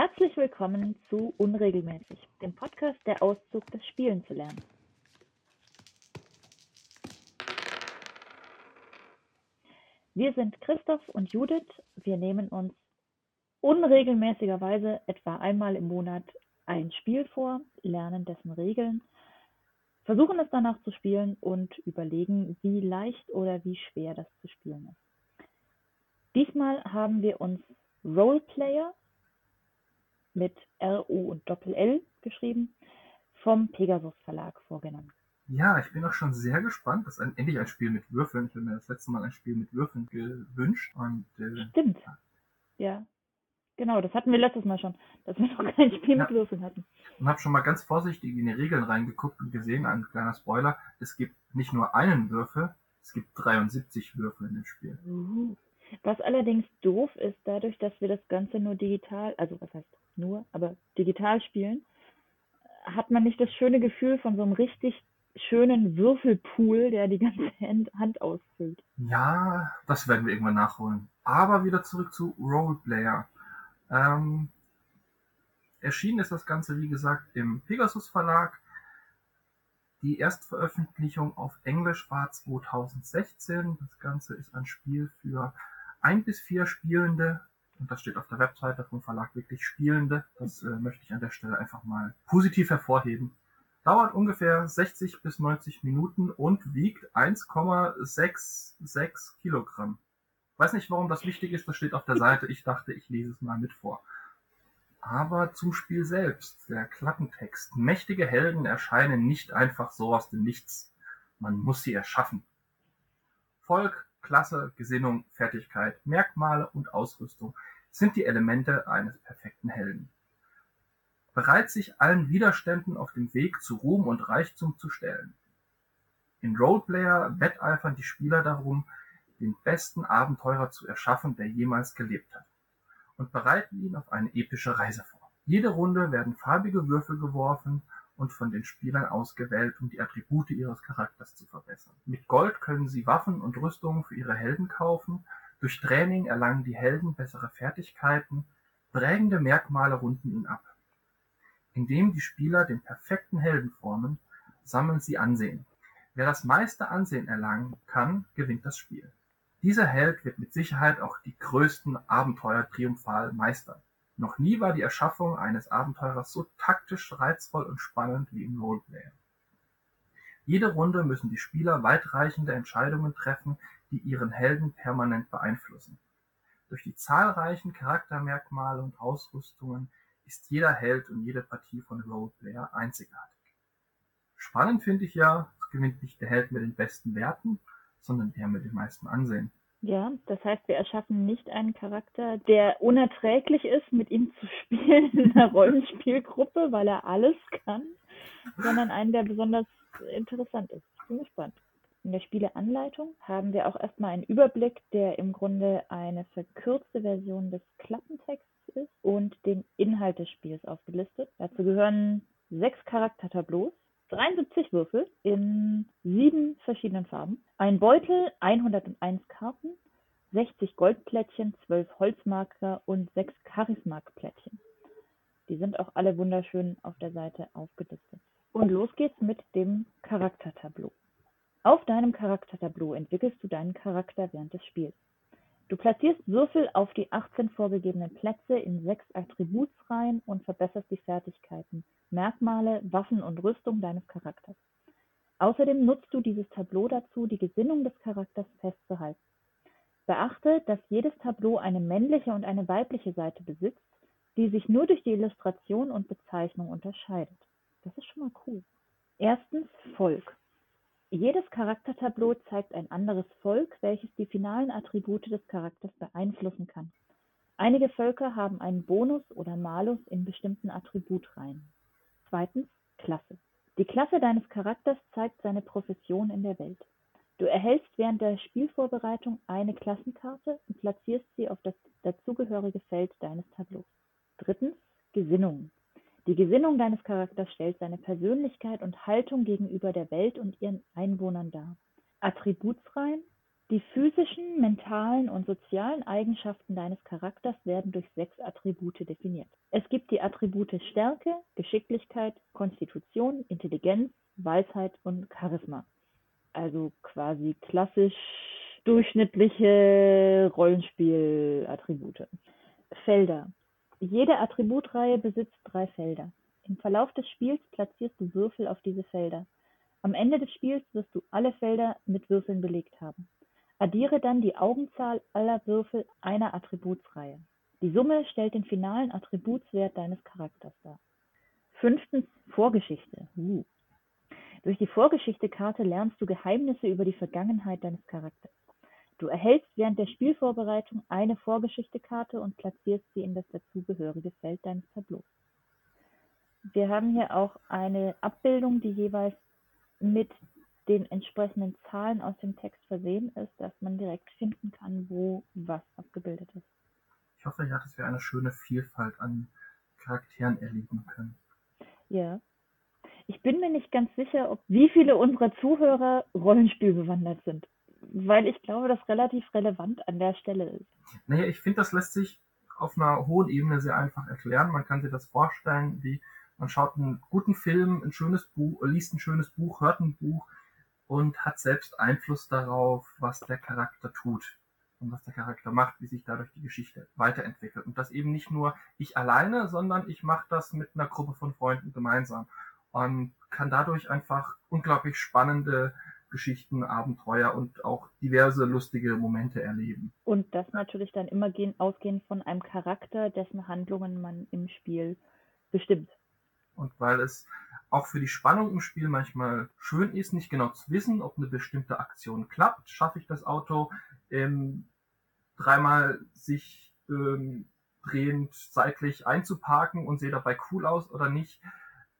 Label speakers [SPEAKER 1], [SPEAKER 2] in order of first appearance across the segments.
[SPEAKER 1] Herzlich willkommen zu Unregelmäßig, dem Podcast der Auszug des Spielen zu lernen. Wir sind Christoph und Judith. Wir nehmen uns unregelmäßigerweise etwa einmal im Monat ein Spiel vor, lernen dessen Regeln, versuchen es danach zu spielen und überlegen, wie leicht oder wie schwer das zu spielen ist. Diesmal haben wir uns Roleplayer mit R-O und Doppel-L geschrieben vom Pegasus Verlag vorgenommen.
[SPEAKER 2] Ja, ich bin auch schon sehr gespannt. Das ist ein, endlich ein Spiel mit Würfeln. Ich habe mir das letzte Mal ein Spiel mit Würfeln gewünscht. Und,
[SPEAKER 1] äh, Stimmt. Ja. Genau, das hatten wir letztes Mal schon, dass wir noch kein Spiel ja. mit Würfeln hatten.
[SPEAKER 2] Und habe schon mal ganz vorsichtig in die Regeln reingeguckt und gesehen, ein kleiner Spoiler, es gibt nicht nur einen Würfel, es gibt 73 Würfel in dem Spiel.
[SPEAKER 1] Uh. Was allerdings doof ist, dadurch, dass wir das Ganze nur digital, also was heißt nur, aber digital spielen, hat man nicht das schöne Gefühl von so einem richtig schönen Würfelpool, der die ganze Hand ausfüllt.
[SPEAKER 2] Ja, das werden wir irgendwann nachholen. Aber wieder zurück zu Roleplayer. Ähm, erschienen ist das Ganze, wie gesagt, im Pegasus Verlag. Die Erstveröffentlichung auf Englisch war 2016. Das Ganze ist ein Spiel für ein bis vier Spielende. Und das steht auf der Webseite vom Verlag wirklich Spielende. Das äh, möchte ich an der Stelle einfach mal positiv hervorheben. Dauert ungefähr 60 bis 90 Minuten und wiegt 1,66 Kilogramm. Weiß nicht, warum das wichtig ist, das steht auf der Seite. Ich dachte, ich lese es mal mit vor. Aber zum Spiel selbst, der Klappentext. Mächtige Helden erscheinen nicht einfach so aus dem Nichts. Man muss sie erschaffen. Volk, Klasse, Gesinnung, Fertigkeit, Merkmale und Ausrüstung sind die Elemente eines perfekten Helden. Bereit sich allen Widerständen auf dem Weg zu Ruhm und Reichtum zu stellen. In Roleplayer wetteifern die Spieler darum, den besten Abenteurer zu erschaffen, der jemals gelebt hat, und bereiten ihn auf eine epische Reise vor. Jede Runde werden farbige Würfel geworfen und von den Spielern ausgewählt, um die Attribute ihres Charakters zu verbessern. Mit Gold können sie Waffen und Rüstungen für ihre Helden kaufen, durch Training erlangen die Helden bessere Fertigkeiten, prägende Merkmale runden ihn ab. Indem die Spieler den perfekten Helden formen, sammeln sie Ansehen. Wer das meiste Ansehen erlangen kann, gewinnt das Spiel. Dieser Held wird mit Sicherheit auch die größten Abenteuer triumphal meistern. Noch nie war die Erschaffung eines Abenteurers so taktisch reizvoll und spannend wie im Roleplay. Jede Runde müssen die Spieler weitreichende Entscheidungen treffen, die ihren Helden permanent beeinflussen. Durch die zahlreichen Charaktermerkmale und Ausrüstungen ist jeder Held und jede Partie von Roleplayer einzigartig. Spannend finde ich ja, es gewinnt nicht der Held mit den besten Werten, sondern der mit dem meisten Ansehen.
[SPEAKER 1] Ja, das heißt, wir erschaffen nicht einen Charakter, der unerträglich ist, mit ihm zu spielen in einer Rollenspielgruppe, weil er alles kann, sondern einen, der besonders interessant ist. Ich bin gespannt. In der Spieleanleitung haben wir auch erstmal einen Überblick, der im Grunde eine verkürzte Version des Klappentexts ist und den Inhalt des Spiels aufgelistet. Dazu gehören sechs Charaktertableaus, 73 Würfel in sieben verschiedenen Farben, ein Beutel, 101 Karten, 60 Goldplättchen, 12 Holzmarker und 6 Charismark-Plättchen. Die sind auch alle wunderschön auf der Seite aufgelistet. Und los geht's mit dem Charaktertableau. Auf deinem Charaktertableau entwickelst du deinen Charakter während des Spiels. Du platzierst Würfel auf die 18 vorgegebenen Plätze in sechs Attributsreihen und verbesserst die Fertigkeiten, Merkmale, Waffen und Rüstung deines Charakters. Außerdem nutzt du dieses Tableau dazu, die Gesinnung des Charakters festzuhalten. Beachte, dass jedes Tableau eine männliche und eine weibliche Seite besitzt, die sich nur durch die Illustration und Bezeichnung unterscheidet. Das ist schon mal cool. Erstens Volk. Jedes Charaktertableau zeigt ein anderes Volk, welches die finalen Attribute des Charakters beeinflussen kann. Einige Völker haben einen Bonus oder Malus in bestimmten Attributreihen. Klasse. Die Klasse deines Charakters zeigt seine Profession in der Welt. Du erhältst während der Spielvorbereitung eine Klassenkarte und platzierst sie auf das dazugehörige Feld deines Tableaus. Drittens Gesinnung. Die Gesinnung deines Charakters stellt seine Persönlichkeit und Haltung gegenüber der Welt und ihren Einwohnern dar. Attributsreihen Die physischen, mentalen und sozialen Eigenschaften deines Charakters werden durch sechs Attribute definiert. Es gibt die Attribute Stärke, Geschicklichkeit, Konstitution, Intelligenz, Weisheit und Charisma. Also quasi klassisch durchschnittliche Rollenspielattribute. Felder. Jede Attributreihe besitzt drei Felder. Im Verlauf des Spiels platzierst du Würfel auf diese Felder. Am Ende des Spiels wirst du alle Felder mit Würfeln belegt haben. Addiere dann die Augenzahl aller Würfel einer Attributsreihe. Die Summe stellt den finalen Attributswert deines Charakters dar. Fünftens Vorgeschichte. Uh. Durch die Vorgeschichte-Karte lernst du Geheimnisse über die Vergangenheit deines Charakters. Du erhältst während der Spielvorbereitung eine Vorgeschichte-Karte und platzierst sie in das dazugehörige Feld deines Tableaus. Wir haben hier auch eine Abbildung, die jeweils mit den entsprechenden Zahlen aus dem Text versehen ist, dass man direkt finden kann, wo was abgebildet ist.
[SPEAKER 2] Ich hoffe ja, dass wir eine schöne Vielfalt an Charakteren erleben können.
[SPEAKER 1] Ja. Ich bin mir nicht ganz sicher, ob wie viele unserer Zuhörer Rollenspiel bewandert sind, weil ich glaube, das relativ relevant an der Stelle ist.
[SPEAKER 2] Naja, ich finde, das lässt sich auf einer hohen Ebene sehr einfach erklären. Man kann sich das vorstellen, wie man schaut einen guten Film, ein schönes Buch, liest ein schönes Buch, hört ein Buch, und hat selbst Einfluss darauf, was der Charakter tut und was der Charakter macht, wie sich dadurch die Geschichte weiterentwickelt. Und das eben nicht nur ich alleine, sondern ich mache das mit einer Gruppe von Freunden gemeinsam und kann dadurch einfach unglaublich spannende Geschichten, Abenteuer und auch diverse lustige Momente erleben.
[SPEAKER 1] Und das natürlich dann immer gehen, ausgehend von einem Charakter, dessen Handlungen man im Spiel bestimmt.
[SPEAKER 2] Und weil es auch für die Spannung im Spiel manchmal schön ist, nicht genau zu wissen, ob eine bestimmte Aktion klappt. Schaffe ich das Auto ähm, dreimal sich ähm, drehend seitlich einzuparken und sehe dabei cool aus oder nicht,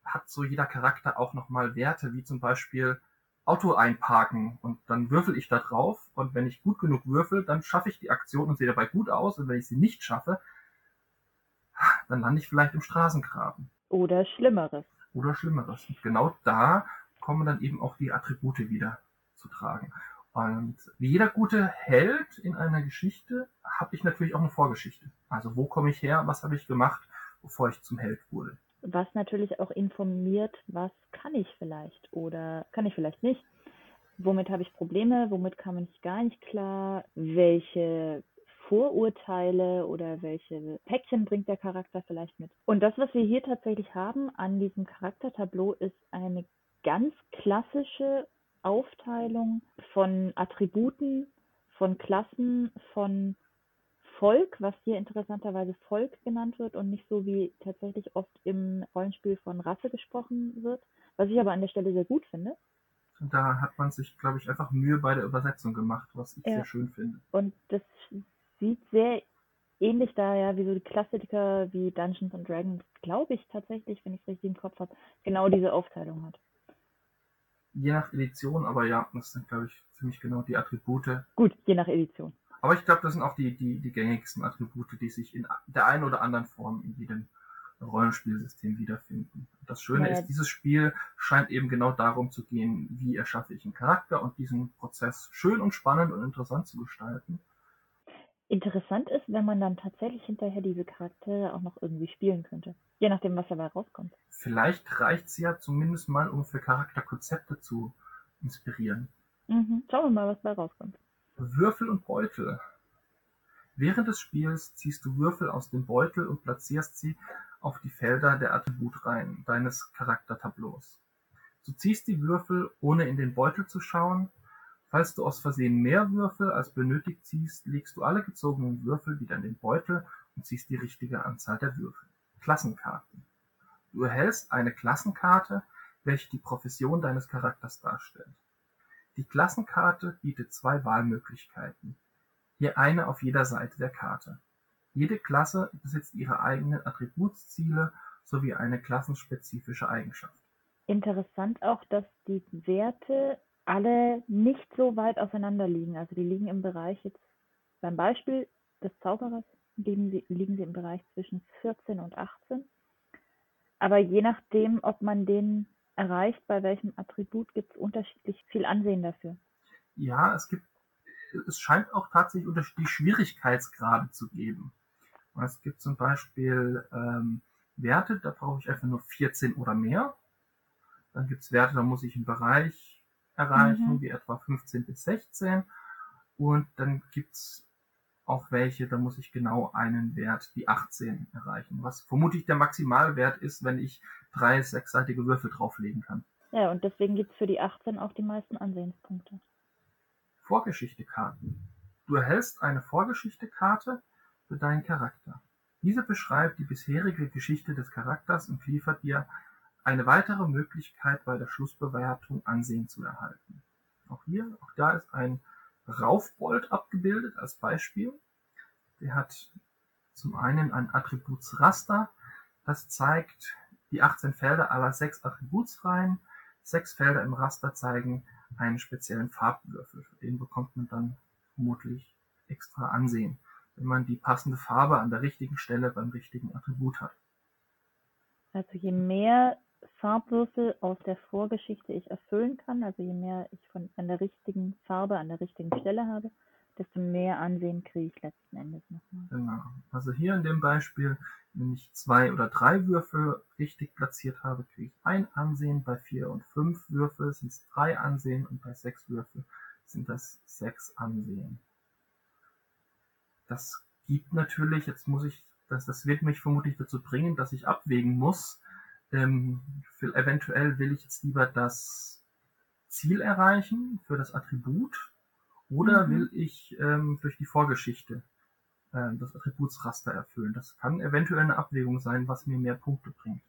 [SPEAKER 2] hat so jeder Charakter auch nochmal Werte, wie zum Beispiel Auto einparken und dann würfel ich da drauf und wenn ich gut genug würfel, dann schaffe ich die Aktion und sehe dabei gut aus und wenn ich sie nicht schaffe, dann lande ich vielleicht im Straßengraben.
[SPEAKER 1] Oder Schlimmeres
[SPEAKER 2] oder Schlimmeres. Und genau da kommen dann eben auch die Attribute wieder zu tragen. Und wie jeder gute Held in einer Geschichte habe ich natürlich auch eine Vorgeschichte. Also wo komme ich her, was habe ich gemacht, bevor ich zum Held wurde.
[SPEAKER 1] Was natürlich auch informiert, was kann ich vielleicht oder kann ich vielleicht nicht. Womit habe ich Probleme, womit kam ich gar nicht klar, welche Vorurteile oder welche Päckchen bringt der Charakter vielleicht mit. Und das, was wir hier tatsächlich haben an diesem Charaktertableau, ist eine ganz klassische Aufteilung von Attributen, von Klassen, von Volk, was hier interessanterweise Volk genannt wird und nicht so wie tatsächlich oft im Rollenspiel von Rasse gesprochen wird, was ich aber an der Stelle sehr gut finde.
[SPEAKER 2] Da hat man sich, glaube ich, einfach Mühe bei der Übersetzung gemacht, was ich ja. sehr schön finde.
[SPEAKER 1] Und das sieht sehr ähnlich daher wie so die Klassiker wie Dungeons and Dragons, glaube ich tatsächlich, wenn ich es richtig im Kopf habe, genau diese Aufteilung hat.
[SPEAKER 2] Je nach Edition, aber ja, das sind, glaube ich, ziemlich genau die Attribute.
[SPEAKER 1] Gut, je nach Edition.
[SPEAKER 2] Aber ich glaube, das sind auch die, die, die gängigsten Attribute, die sich in der einen oder anderen Form in jedem Rollenspielsystem wiederfinden. Das Schöne ja. ist, dieses Spiel scheint eben genau darum zu gehen, wie erschaffe ich einen Charakter und diesen Prozess schön und spannend und interessant zu gestalten.
[SPEAKER 1] Interessant ist, wenn man dann tatsächlich hinterher diese Charaktere auch noch irgendwie spielen könnte. Je nachdem, was dabei rauskommt.
[SPEAKER 2] Vielleicht reicht's ja zumindest mal, um für Charakterkonzepte zu inspirieren.
[SPEAKER 1] Mhm. Schauen wir mal, was dabei rauskommt.
[SPEAKER 2] Würfel und Beutel. Während des Spiels ziehst du Würfel aus dem Beutel und platzierst sie auf die Felder der Attributreihen deines Charaktertableaus. Du ziehst die Würfel, ohne in den Beutel zu schauen, Falls du aus Versehen mehr Würfel als benötigt ziehst, legst du alle gezogenen Würfel wieder in den Beutel und ziehst die richtige Anzahl der Würfel. Klassenkarten. Du erhältst eine Klassenkarte, welche die Profession deines Charakters darstellt. Die Klassenkarte bietet zwei Wahlmöglichkeiten, hier eine auf jeder Seite der Karte. Jede Klasse besitzt ihre eigenen Attributsziele sowie eine klassenspezifische Eigenschaft.
[SPEAKER 1] Interessant auch, dass die Werte alle nicht so weit auseinander liegen. Also die liegen im Bereich jetzt, beim Beispiel des Zauberers liegen sie, liegen sie im Bereich zwischen 14 und 18. Aber je nachdem, ob man den erreicht, bei welchem Attribut gibt es unterschiedlich viel Ansehen dafür.
[SPEAKER 2] Ja, es gibt es scheint auch tatsächlich unterschiedliche Schwierigkeitsgrade zu geben. Es gibt zum Beispiel ähm, Werte, da brauche ich einfach nur 14 oder mehr. Dann gibt es Werte, da muss ich einen Bereich erreichen, mhm. wie etwa 15 bis 16. Und dann gibt es auch welche, da muss ich genau einen Wert, die 18, erreichen. Was vermutlich der Maximalwert ist, wenn ich drei sechsseitige Würfel drauflegen kann.
[SPEAKER 1] Ja, und deswegen gibt es für die 18 auch die meisten Ansehenspunkte.
[SPEAKER 2] Vorgeschichte-Karten. Du erhältst eine Vorgeschichte-Karte für deinen Charakter. Diese beschreibt die bisherige Geschichte des Charakters und liefert dir eine weitere Möglichkeit bei der Schlussbewertung Ansehen zu erhalten. Auch hier, auch da ist ein Raufbold abgebildet als Beispiel. Der hat zum einen ein Attributsraster, das zeigt die 18 Felder aller sechs Attributsreihen. Sechs Felder im Raster zeigen einen speziellen Farbwürfel. Den bekommt man dann vermutlich extra Ansehen wenn man die passende Farbe an der richtigen Stelle beim richtigen Attribut hat.
[SPEAKER 1] Also je mehr Farbwürfel aus der Vorgeschichte ich erfüllen kann, also je mehr ich von an der richtigen Farbe an der richtigen Stelle habe, desto mehr Ansehen kriege ich letzten Endes nochmal.
[SPEAKER 2] Genau. Also hier in dem Beispiel, wenn ich zwei oder drei Würfel richtig platziert habe, kriege ich ein Ansehen. Bei vier und fünf Würfel sind es drei Ansehen und bei sechs Würfel sind das sechs Ansehen das gibt natürlich, jetzt muss ich, das, das wird mich vermutlich dazu bringen, dass ich abwägen muss. Ähm, für, eventuell will ich jetzt lieber das Ziel erreichen für das Attribut oder mhm. will ich ähm, durch die Vorgeschichte äh, das Attributsraster erfüllen. Das kann eventuell eine Abwägung sein, was mir mehr Punkte bringt.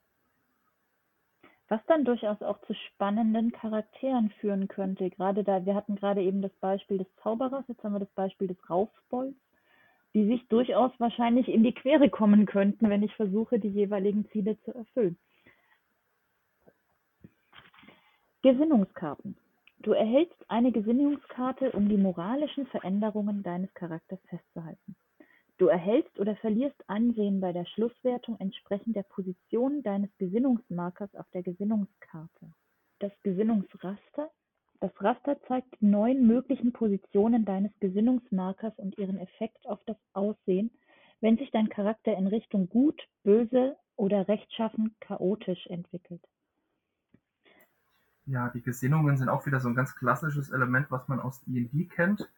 [SPEAKER 1] Was dann durchaus auch zu spannenden Charakteren führen könnte. Gerade da, wir hatten gerade eben das Beispiel des Zauberers, jetzt haben wir das Beispiel des Raufbolds die sich durchaus wahrscheinlich in die Quere kommen könnten, wenn ich versuche, die jeweiligen Ziele zu erfüllen. Gesinnungskarten. Du erhältst eine Gesinnungskarte, um die moralischen Veränderungen deines Charakters festzuhalten. Du erhältst oder verlierst Ansehen bei der Schlusswertung entsprechend der Position deines Gesinnungsmarkers auf der Gesinnungskarte. Das Gesinnungsraster das Raster zeigt die neun möglichen Positionen deines Gesinnungsmarkers und ihren Effekt auf das Aussehen, wenn sich dein Charakter in Richtung gut, böse oder rechtschaffen chaotisch entwickelt.
[SPEAKER 2] Ja, die Gesinnungen sind auch wieder so ein ganz klassisches Element, was man aus D&D kennt.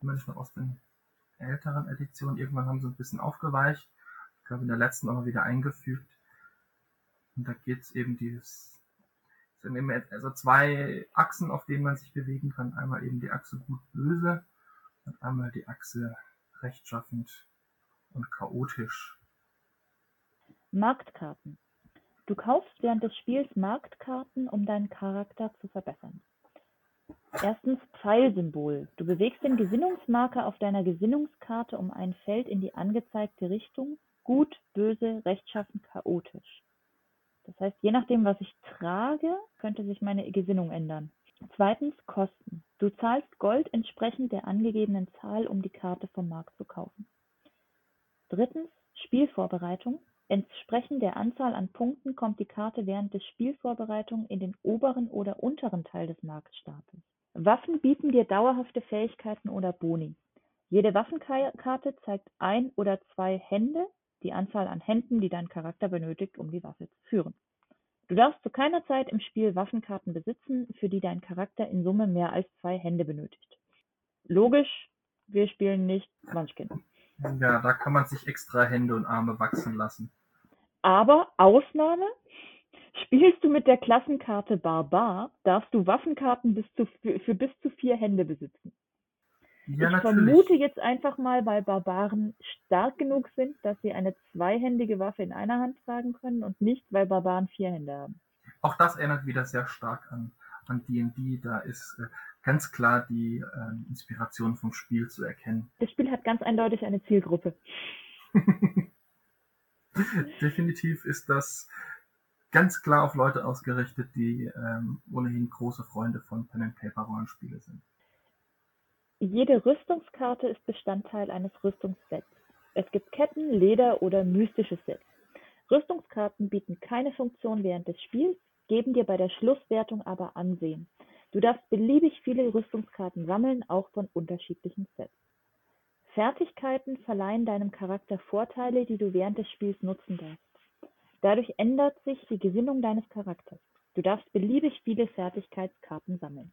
[SPEAKER 2] Zumindest noch aus den älteren Editionen. Irgendwann haben sie ein bisschen aufgeweicht. Ich glaube, in der letzten auch wieder eingefügt. Und da geht es eben dieses sind eben also zwei Achsen, auf denen man sich bewegen kann. Einmal eben die Achse gut-böse und einmal die Achse rechtschaffend und chaotisch.
[SPEAKER 1] Marktkarten. Du kaufst während des Spiels Marktkarten, um deinen Charakter zu verbessern. Erstens Pfeilsymbol. Du bewegst den Gesinnungsmarker auf deiner Gesinnungskarte um ein Feld in die angezeigte Richtung. Gut, böse, rechtschaffen, chaotisch. Das heißt, je nachdem, was ich trage, könnte sich meine Gesinnung ändern. Zweitens Kosten. Du zahlst Gold entsprechend der angegebenen Zahl, um die Karte vom Markt zu kaufen. Drittens Spielvorbereitung. Entsprechend der Anzahl an Punkten kommt die Karte während der Spielvorbereitung in den oberen oder unteren Teil des Marktstapels. Waffen bieten dir dauerhafte Fähigkeiten oder Boni. Jede Waffenkarte zeigt ein oder zwei Hände die Anzahl an Händen, die dein Charakter benötigt, um die Waffe zu führen. Du darfst zu keiner Zeit im Spiel Waffenkarten besitzen, für die dein Charakter in Summe mehr als zwei Hände benötigt. Logisch, wir spielen nicht Munchkin.
[SPEAKER 2] Ja, da kann man sich extra Hände und Arme wachsen lassen.
[SPEAKER 1] Aber Ausnahme, spielst du mit der Klassenkarte Barbar, darfst du Waffenkarten bis zu, für, bis zu vier Hände besitzen. Ja, ich natürlich. vermute jetzt einfach mal, weil Barbaren stark genug sind, dass sie eine zweihändige Waffe in einer Hand tragen können und nicht, weil Barbaren vier Hände haben.
[SPEAKER 2] Auch das erinnert wieder sehr stark an an D&D. Da ist äh, ganz klar die äh, Inspiration vom Spiel zu erkennen.
[SPEAKER 1] Das Spiel hat ganz eindeutig eine Zielgruppe.
[SPEAKER 2] Definitiv ist das ganz klar auf Leute ausgerichtet, die ähm, ohnehin große Freunde von Pen and Paper Rollenspiele sind.
[SPEAKER 1] Jede Rüstungskarte ist Bestandteil eines Rüstungssets. Es gibt Ketten, Leder oder mystische Sets. Rüstungskarten bieten keine Funktion während des Spiels, geben dir bei der Schlusswertung aber Ansehen. Du darfst beliebig viele Rüstungskarten sammeln, auch von unterschiedlichen Sets. Fertigkeiten verleihen deinem Charakter Vorteile, die du während des Spiels nutzen darfst. Dadurch ändert sich die Gesinnung deines Charakters. Du darfst beliebig viele Fertigkeitskarten sammeln.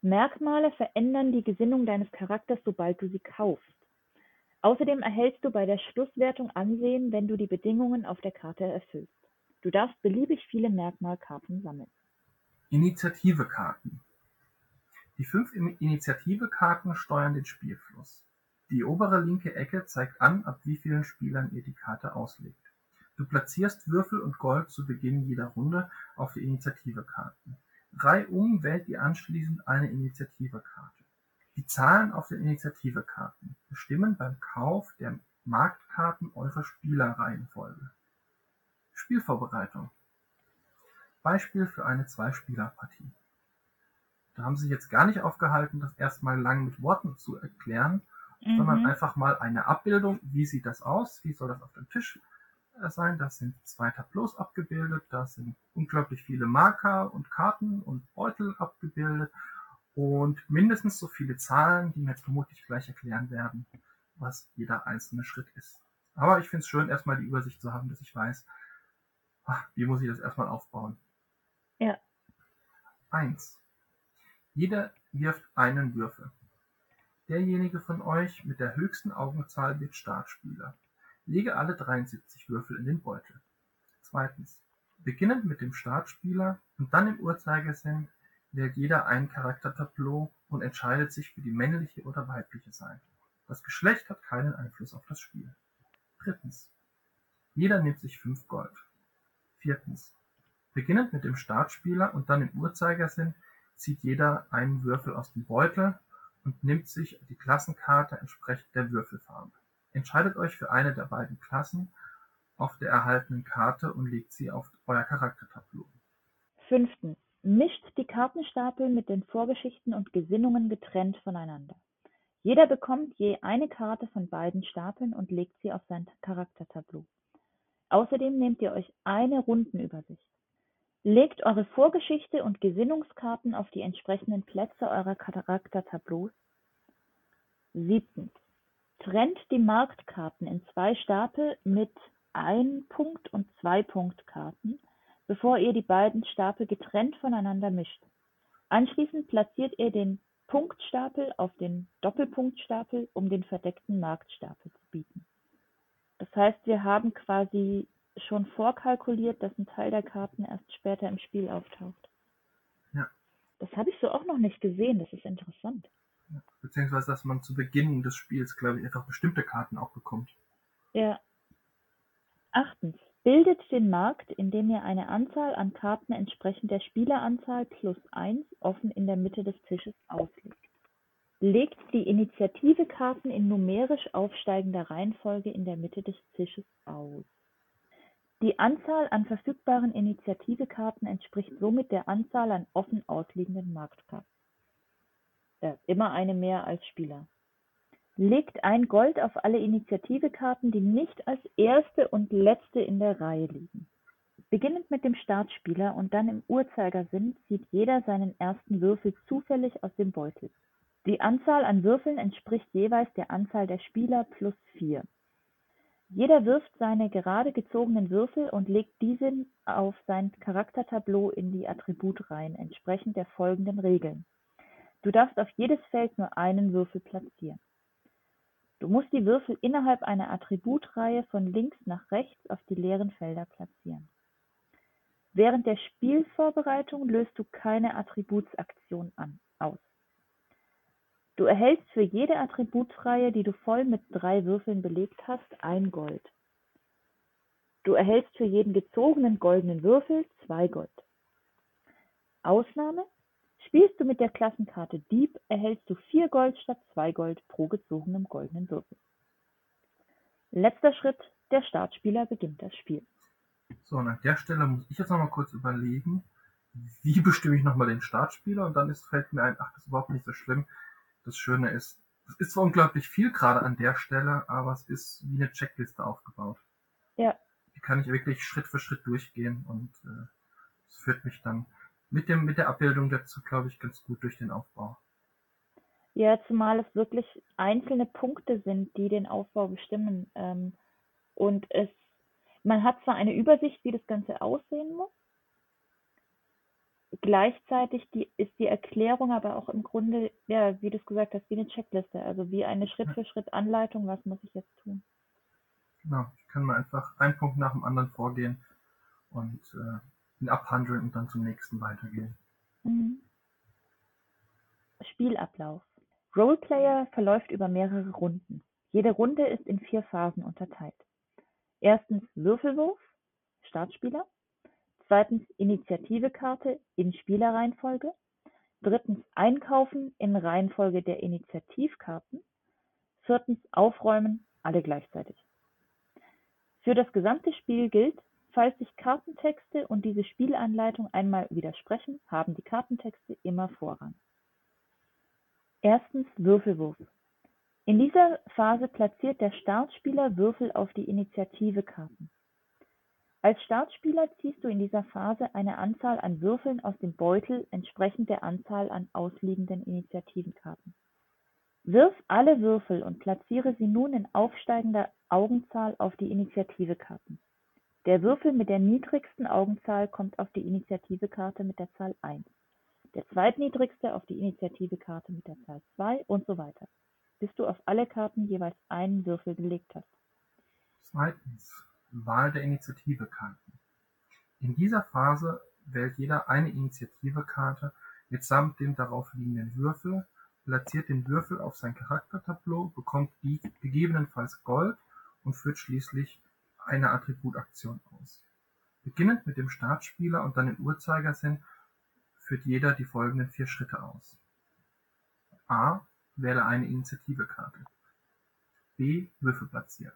[SPEAKER 1] Merkmale verändern die Gesinnung deines Charakters, sobald du sie kaufst. Außerdem erhältst du bei der Schlusswertung Ansehen, wenn du die Bedingungen auf der Karte erfüllst. Du darfst beliebig viele Merkmalkarten sammeln.
[SPEAKER 2] Initiative-Karten. Die fünf Initiative-Karten steuern den Spielfluss. Die obere linke Ecke zeigt an, ab wie vielen Spielern ihr die Karte auslegt. Du platzierst Würfel und Gold zu Beginn jeder Runde auf die Initiative-Karten. Reihum wählt ihr anschließend eine Initiative-Karte. Die Zahlen auf den Initiative-Karten bestimmen beim Kauf der Marktkarten eure Spielerreihenfolge. Spielvorbereitung Beispiel für eine Zwei-Spieler-Partie. Da haben sie sich jetzt gar nicht aufgehalten, das erstmal lang mit Worten zu erklären, mhm. sondern einfach mal eine Abbildung, wie sieht das aus, wie soll das auf dem Tisch äh, sein. Das sind zwei Tableaus abgebildet, da sind unglaublich viele Marker und Karten und Beutel abgebildet und mindestens so viele Zahlen, die mir jetzt vermutlich gleich erklären werden, was jeder einzelne Schritt ist. Aber ich finde es schön, erstmal die Übersicht zu haben, dass ich weiß, ach, wie muss ich das erstmal aufbauen.
[SPEAKER 1] Ja.
[SPEAKER 2] Eins. Jeder wirft einen Würfel. Derjenige von euch mit der höchsten Augenzahl wird Startspieler. Lege alle 73 Würfel in den Beutel. Beginnend mit dem Startspieler und dann im Uhrzeigersinn wählt jeder ein Charaktertableau und entscheidet sich für die männliche oder weibliche Seite. Das Geschlecht hat keinen Einfluss auf das Spiel. Jeder nimmt sich fünf Gold. Viertens. Beginnend mit dem Startspieler und dann im Uhrzeigersinn zieht jeder einen Würfel aus dem Beutel und nimmt sich die Klassenkarte entsprechend der Würfelfarbe. Entscheidet euch für eine der beiden Klassen auf der erhaltenen Karte und legt sie auf euer Charaktertableau.
[SPEAKER 1] Fünftens. Mischt die Kartenstapel mit den Vorgeschichten und Gesinnungen getrennt voneinander. Jeder bekommt je eine Karte von beiden Stapeln und legt sie auf sein Charaktertableau. Außerdem nehmt ihr euch eine Rundenübersicht. Legt eure Vorgeschichte und Gesinnungskarten auf die entsprechenden Plätze eurer Charaktertableaus. Siebtens. Trennt die Marktkarten in zwei Stapel mit Ein-Punkt- und Zwei-Punkt-Karten, bevor ihr die beiden Stapel getrennt voneinander mischt. Anschließend platziert ihr den Punktstapel auf den Doppelpunktstapel, um den verdeckten Marktstapel zu bieten. Das heißt, wir haben quasi schon vorkalkuliert, dass ein Teil der Karten erst später im Spiel auftaucht.
[SPEAKER 2] Ja.
[SPEAKER 1] Das habe ich so auch noch nicht gesehen, das ist interessant.
[SPEAKER 2] Ja. Beziehungsweise, dass man zu Beginn des Spiels, glaube ich, einfach bestimmte Karten auch bekommt.
[SPEAKER 1] Ja. Achtens. Bildet den Markt, indem ihr eine Anzahl an Karten entsprechend der Spieleranzahl plus eins offen in der Mitte des Tisches auslegt. Legt die Initiative-Karten in numerisch aufsteigender Reihenfolge in der Mitte des Tisches aus. Die Anzahl an verfügbaren Initiative-Karten entspricht somit der Anzahl an offen ausliegenden Marktkarten. Äh, immer eine mehr als Spieler. Legt ein Gold auf alle Initiative-Karten, die nicht als erste und letzte in der Reihe liegen. Beginnend mit dem Startspieler und dann im Uhrzeigersinn zieht jeder seinen ersten Würfel zufällig aus dem Beutel. Die Anzahl an Würfeln entspricht jeweils der Anzahl der Spieler plus vier. Jeder wirft seine gerade gezogenen Würfel und legt diese auf sein Charaktertableau in die Attributreihen entsprechend der folgenden Regeln: Du darfst auf jedes Feld nur einen Würfel platzieren. Du musst die Würfel innerhalb einer Attributreihe von links nach rechts auf die leeren Felder platzieren. Während der Spielvorbereitung löst du keine Attributsaktion aus Du erhältst für jede Attributsreihe, die du voll mit drei Würfeln belegt hast, ein Gold. Du erhältst für jeden gezogenen goldenen Würfel zwei Gold. Ausnahme: Spielst du mit der Klassenkarte Dieb, erhältst du vier Gold statt zwei Gold pro gezogenem goldenen Würfel. Letzter Schritt: Der Startspieler beginnt das Spiel.
[SPEAKER 2] So, und an der Stelle muss ich jetzt nochmal kurz überlegen, wie bestimme ich nochmal den Startspieler und dann ist, fällt mir ein, ach, das ist überhaupt nicht so schlimm das Schöne ist, es ist zwar unglaublich viel gerade an der Stelle, aber es ist wie eine Checkliste aufgebaut.
[SPEAKER 1] Ja.
[SPEAKER 2] Die kann ich wirklich Schritt für Schritt durchgehen und äh, es führt mich dann mit, dem, mit der Abbildung dazu, glaube ich, ganz gut durch den Aufbau.
[SPEAKER 1] Ja, zumal es wirklich einzelne Punkte sind, die den Aufbau bestimmen. Ähm, und es, man hat zwar eine Übersicht, wie das Ganze aussehen muss, gleichzeitig die, ist die Erklärung aber auch im Grunde, ja, wie du es gesagt hast, wie eine Checkliste, also wie eine Schritt-für-Schritt-Anleitung, was muss ich jetzt tun.
[SPEAKER 2] Genau, ich kann mal einfach einen Punkt nach dem anderen vorgehen und äh, ihn abhandeln und dann zum nächsten weitergehen. Mhm.
[SPEAKER 1] Spielablauf. Roleplayer verläuft über mehrere Runden. Jede Runde ist in vier Phasen unterteilt. Erstens Würfelwurf, Startspieler. Zweitens Initiativekarte in Spielerreihenfolge. Drittens Einkaufen in Reihenfolge der Initiativkarten. Viertens Aufräumen, alle gleichzeitig. Für das gesamte Spiel gilt, falls sich Kartentexte und diese Spielanleitung einmal widersprechen, haben die Kartentexte immer Vorrang. Erstens Würfelwurf. In dieser Phase platziert der Startspieler Würfel auf die Initiative-Karten. Als Startspieler ziehst du in dieser Phase eine Anzahl an Würfeln aus dem Beutel entsprechend der Anzahl an ausliegenden Initiativenkarten. Wirf alle Würfel und platziere sie nun in aufsteigender Augenzahl auf die Initiative-Karten. Der Würfel mit der niedrigsten Augenzahl kommt auf die Initiativekarte mit der Zahl 1 der zweitniedrigste auf die Initiativekarte mit der Zahl 2 und so weiter, bis du auf alle Karten jeweils einen Würfel gelegt hast.
[SPEAKER 2] Zweitens. Wahl der Initiativekarten. In dieser Phase wählt jeder eine Initiativekarte mitsamt dem darauf liegenden Würfel, platziert den Würfel auf sein Charaktertableau, bekommt die gegebenenfalls Gold und führt schließlich eine Attributaktion aus. Beginnend mit dem Startspieler und dann im Uhrzeigersinn führt jeder die folgenden vier Schritte aus: A: Wähle eine Initiativekarte. B: Würfel platzieren.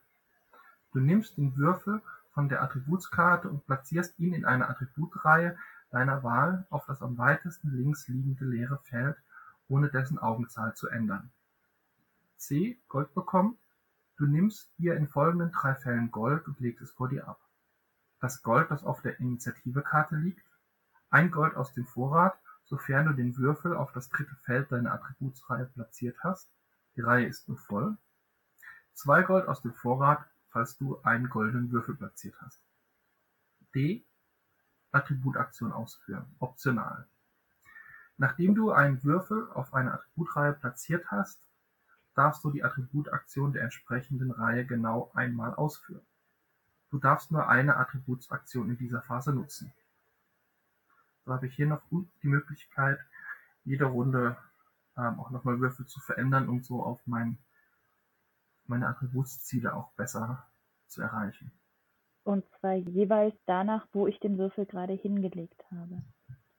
[SPEAKER 2] Du nimmst den Würfel von der Attributskarte und platzierst ihn in einer Attributreihe deiner Wahl auf das am weitesten links liegende leere Feld, ohne dessen Augenzahl zu ändern. C: Gold bekommen. Du nimmst dir in folgenden drei Fällen Gold und legst es vor dir ab. Das Gold, das auf der Initiativekarte liegt ein Gold aus dem Vorrat, sofern du den Würfel auf das dritte Feld deiner Attributsreihe platziert hast (die Reihe ist nun voll), zwei Gold aus dem Vorrat, falls du einen goldenen Würfel platziert hast. D. Attributaktion ausführen (optional) Nachdem du einen Würfel auf einer Attributreihe platziert hast, darfst du die Attributaktion der entsprechenden Reihe genau einmal ausführen. Du darfst nur eine Attributsaktion in dieser Phase nutzen so habe ich hier noch die Möglichkeit, jede Runde ähm, auch nochmal Würfel zu verändern, um so auf mein, meine Attributsziele auch besser zu erreichen.
[SPEAKER 1] Und zwar jeweils danach, wo ich den Würfel gerade hingelegt habe.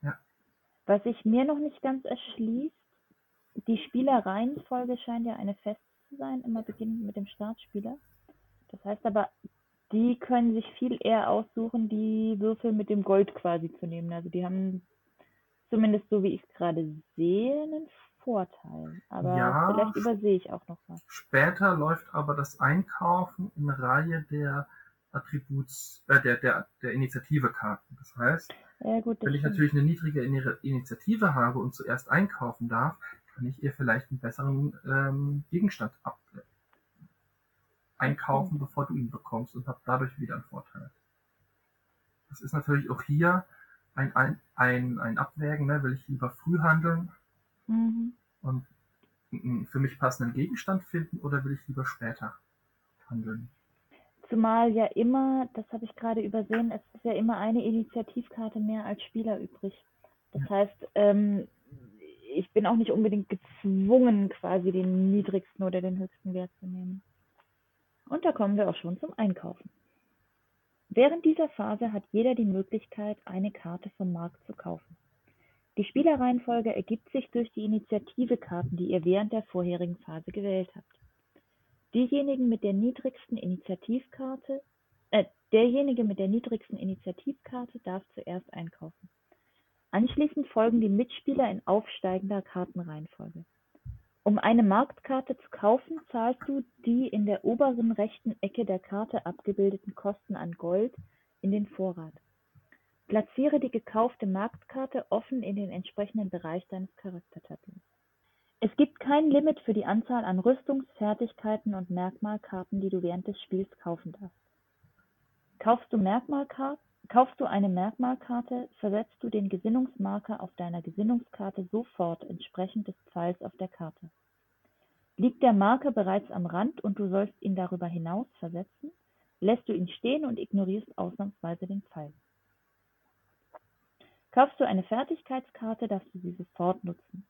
[SPEAKER 2] Ja.
[SPEAKER 1] Was sich mir noch nicht ganz erschließt, die Spielereihenfolge scheint ja eine fest zu sein, immer beginnend mit dem Startspieler. Das heißt aber, die können sich viel eher aussuchen, die Würfel mit dem Gold quasi zu nehmen. Also die haben zumindest so wie ich es gerade sehe, einen Vorteil. Aber ja, vielleicht übersehe ich auch noch was.
[SPEAKER 2] Später läuft aber das Einkaufen in Reihe der Attributs, äh, der, der, der Initiative-Karten. Das heißt,
[SPEAKER 1] ja, gut,
[SPEAKER 2] wenn ich stimmt. natürlich eine niedrige Initiative habe und zuerst einkaufen darf, kann ich ihr vielleicht einen besseren ähm, Gegenstand ab einkaufen, bevor du ihn bekommst und habe dadurch wieder einen Vorteil. Das ist natürlich auch hier ein, ein, ein, ein Abwägen, ne? will ich lieber früh handeln mhm. und einen für mich passenden Gegenstand finden oder will ich lieber später handeln?
[SPEAKER 1] Zumal ja immer, das habe ich gerade übersehen, es ist ja immer eine Initiativkarte mehr als Spieler übrig. Das ja. heißt, ähm, ich bin auch nicht unbedingt gezwungen, quasi den niedrigsten oder den höchsten Wert zu nehmen. Und da kommen wir auch schon zum Einkaufen. Während dieser Phase hat jeder die Möglichkeit, eine Karte vom Markt zu kaufen. Die Spielerreihenfolge ergibt sich durch die Initiative-Karten, die ihr während der vorherigen Phase gewählt habt. Diejenigen mit der niedrigsten Initiativkarte, äh, derjenige mit der niedrigsten Initiativkarte darf zuerst einkaufen. Anschließend folgen die Mitspieler in aufsteigender Kartenreihenfolge. Um eine Marktkarte zu kaufen, zahlst du die in der oberen rechten Ecke der Karte abgebildeten Kosten an Gold in den Vorrat. Platziere die gekaufte Marktkarte offen in den entsprechenden Bereich deines Charaktertableaus. Es gibt kein Limit für die Anzahl an Rüstungs-, Fertigkeiten und Merkmalkarten, die du während des Spiels kaufen darfst. Kaufst du, kaufst du eine Merkmalkarte, versetzt du den Gesinnungsmarker auf deiner Gesinnungskarte sofort entsprechend des Pfeils auf der Karte. Liegt der Marker bereits am Rand und du sollst ihn darüber hinaus versetzen, lässt du ihn stehen und ignorierst ausnahmsweise den Pfeil. Kaufst du eine Fertigkeitskarte, darfst du sie sofort nutzen.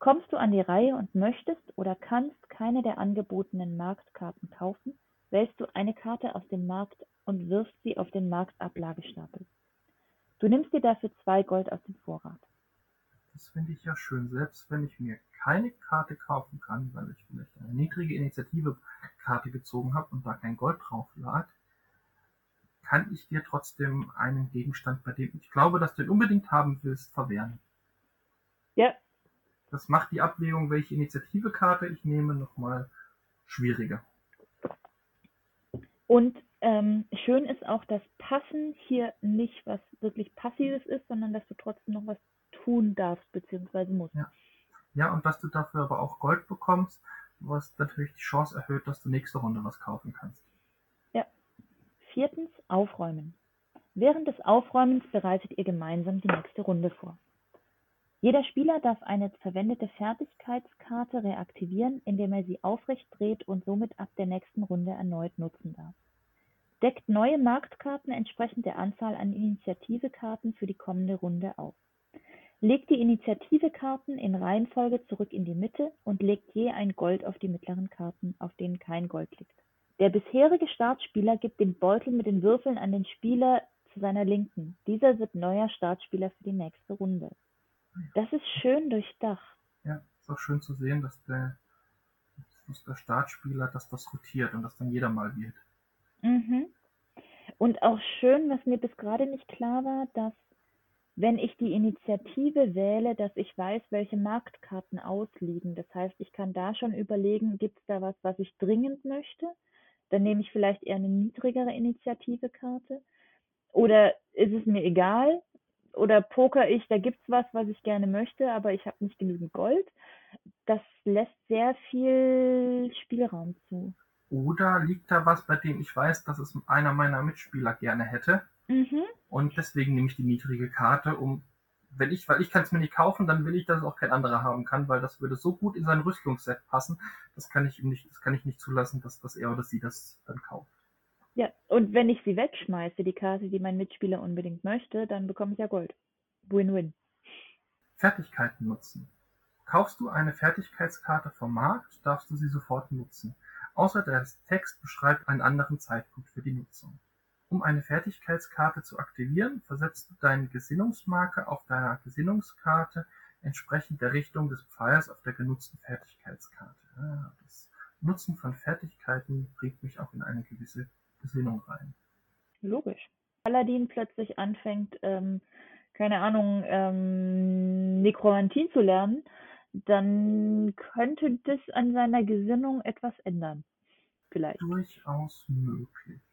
[SPEAKER 1] Kommst du an die Reihe und möchtest oder kannst keine der angebotenen Marktkarten kaufen, wählst du eine Karte aus dem Markt und wirfst sie auf den Marktablagestapel. Du nimmst dir dafür zwei Gold aus dem Vorrat.
[SPEAKER 2] Das finde ich ja schön. Selbst wenn ich mir keine Karte kaufen kann, weil ich vielleicht eine niedrige Initiative-Karte gezogen habe und da kein Gold drauf lag, kann ich dir trotzdem einen Gegenstand, bei dem ich glaube, dass du ihn unbedingt haben willst, verwehren.
[SPEAKER 1] Ja.
[SPEAKER 2] Das macht die Abwägung, welche Initiative-Karte ich nehme, nochmal schwieriger.
[SPEAKER 1] Und ähm, schön ist auch, dass Passen hier nicht was wirklich Passives ist, sondern dass du trotzdem noch was tun darfst bzw. musst.
[SPEAKER 2] Ja. ja, und dass du dafür aber auch Gold bekommst, was natürlich die Chance erhöht, dass du nächste Runde was kaufen kannst.
[SPEAKER 1] Viertens, aufräumen. Während des Aufräumens bereitet ihr gemeinsam die nächste Runde vor. Jeder Spieler darf eine verwendete Fertigkeitskarte reaktivieren, indem er sie aufrecht dreht und somit ab der nächsten Runde erneut nutzen darf. Deckt neue Marktkarten entsprechend der Anzahl an Initiativekarten für die kommende Runde auf. Legt die Initiativekarten in Reihenfolge zurück in die Mitte und legt je ein Gold auf die mittleren Karten, auf denen kein Gold liegt. Der bisherige Startspieler gibt den Beutel mit den Würfeln an den Spieler zu seiner Linken. Dieser wird neuer Startspieler für die nächste Runde. Das ist schön durchdacht.
[SPEAKER 2] Ja, ist auch schön zu sehen, dass der, dass der Startspieler, dass das rotiert und dass dann jeder mal wird.
[SPEAKER 1] Mhm. Und auch schön, was mir bis gerade nicht klar war, dass wenn ich die Initiative wähle, dass ich weiß, welche Marktkarten ausliegen. Das heißt, ich kann da schon überlegen, gibt es da was, was ich dringend möchte? Dann nehme ich vielleicht eher eine niedrigere Initiativekarte. Oder ist es mir egal? oder poker ich, da gibt's was, was ich gerne möchte, aber ich habe nicht genügend Gold. Das lässt sehr viel Spielraum zu.
[SPEAKER 2] Oder liegt da was, bei dem ich weiß, dass es einer meiner Mitspieler gerne hätte?
[SPEAKER 1] Mhm.
[SPEAKER 2] Und deswegen nehme ich die niedrige Karte, um, wenn ich, weil ich kann es mir nicht kaufen, dann will ich, dass es auch kein anderer haben kann, weil das würde so gut in sein Rüstungsset passen. Das kann ich ihm nicht, das kann ich nicht zulassen, dass, dass er oder sie das dann kauft.
[SPEAKER 1] Ja, und wenn ich sie wegschmeiße, die Karte, die mein Mitspieler unbedingt möchte, dann bekomme ich ja Gold. Win-win.
[SPEAKER 2] Fertigkeiten nutzen. Kaufst du eine Fertigkeitskarte vom Markt, darfst du sie sofort nutzen. Außer der Text beschreibt einen anderen Zeitpunkt für die Nutzung. Um eine Fertigkeitskarte zu aktivieren, versetzt du deinen Gesinnungsmarker auf deiner Gesinnungskarte entsprechend der Richtung des Pfeils auf der genutzten Fertigkeitskarte. Ah, das Nutzen von Fertigkeiten bringt mich auch in eine gewisse Gesinnung rein.
[SPEAKER 1] Logisch. Aladdin plötzlich anfängt, ähm, keine Ahnung, ähm, Nekromantie zu lernen, dann könnte das an seiner Gesinnung etwas ändern. Vielleicht.
[SPEAKER 2] Durchaus möglich.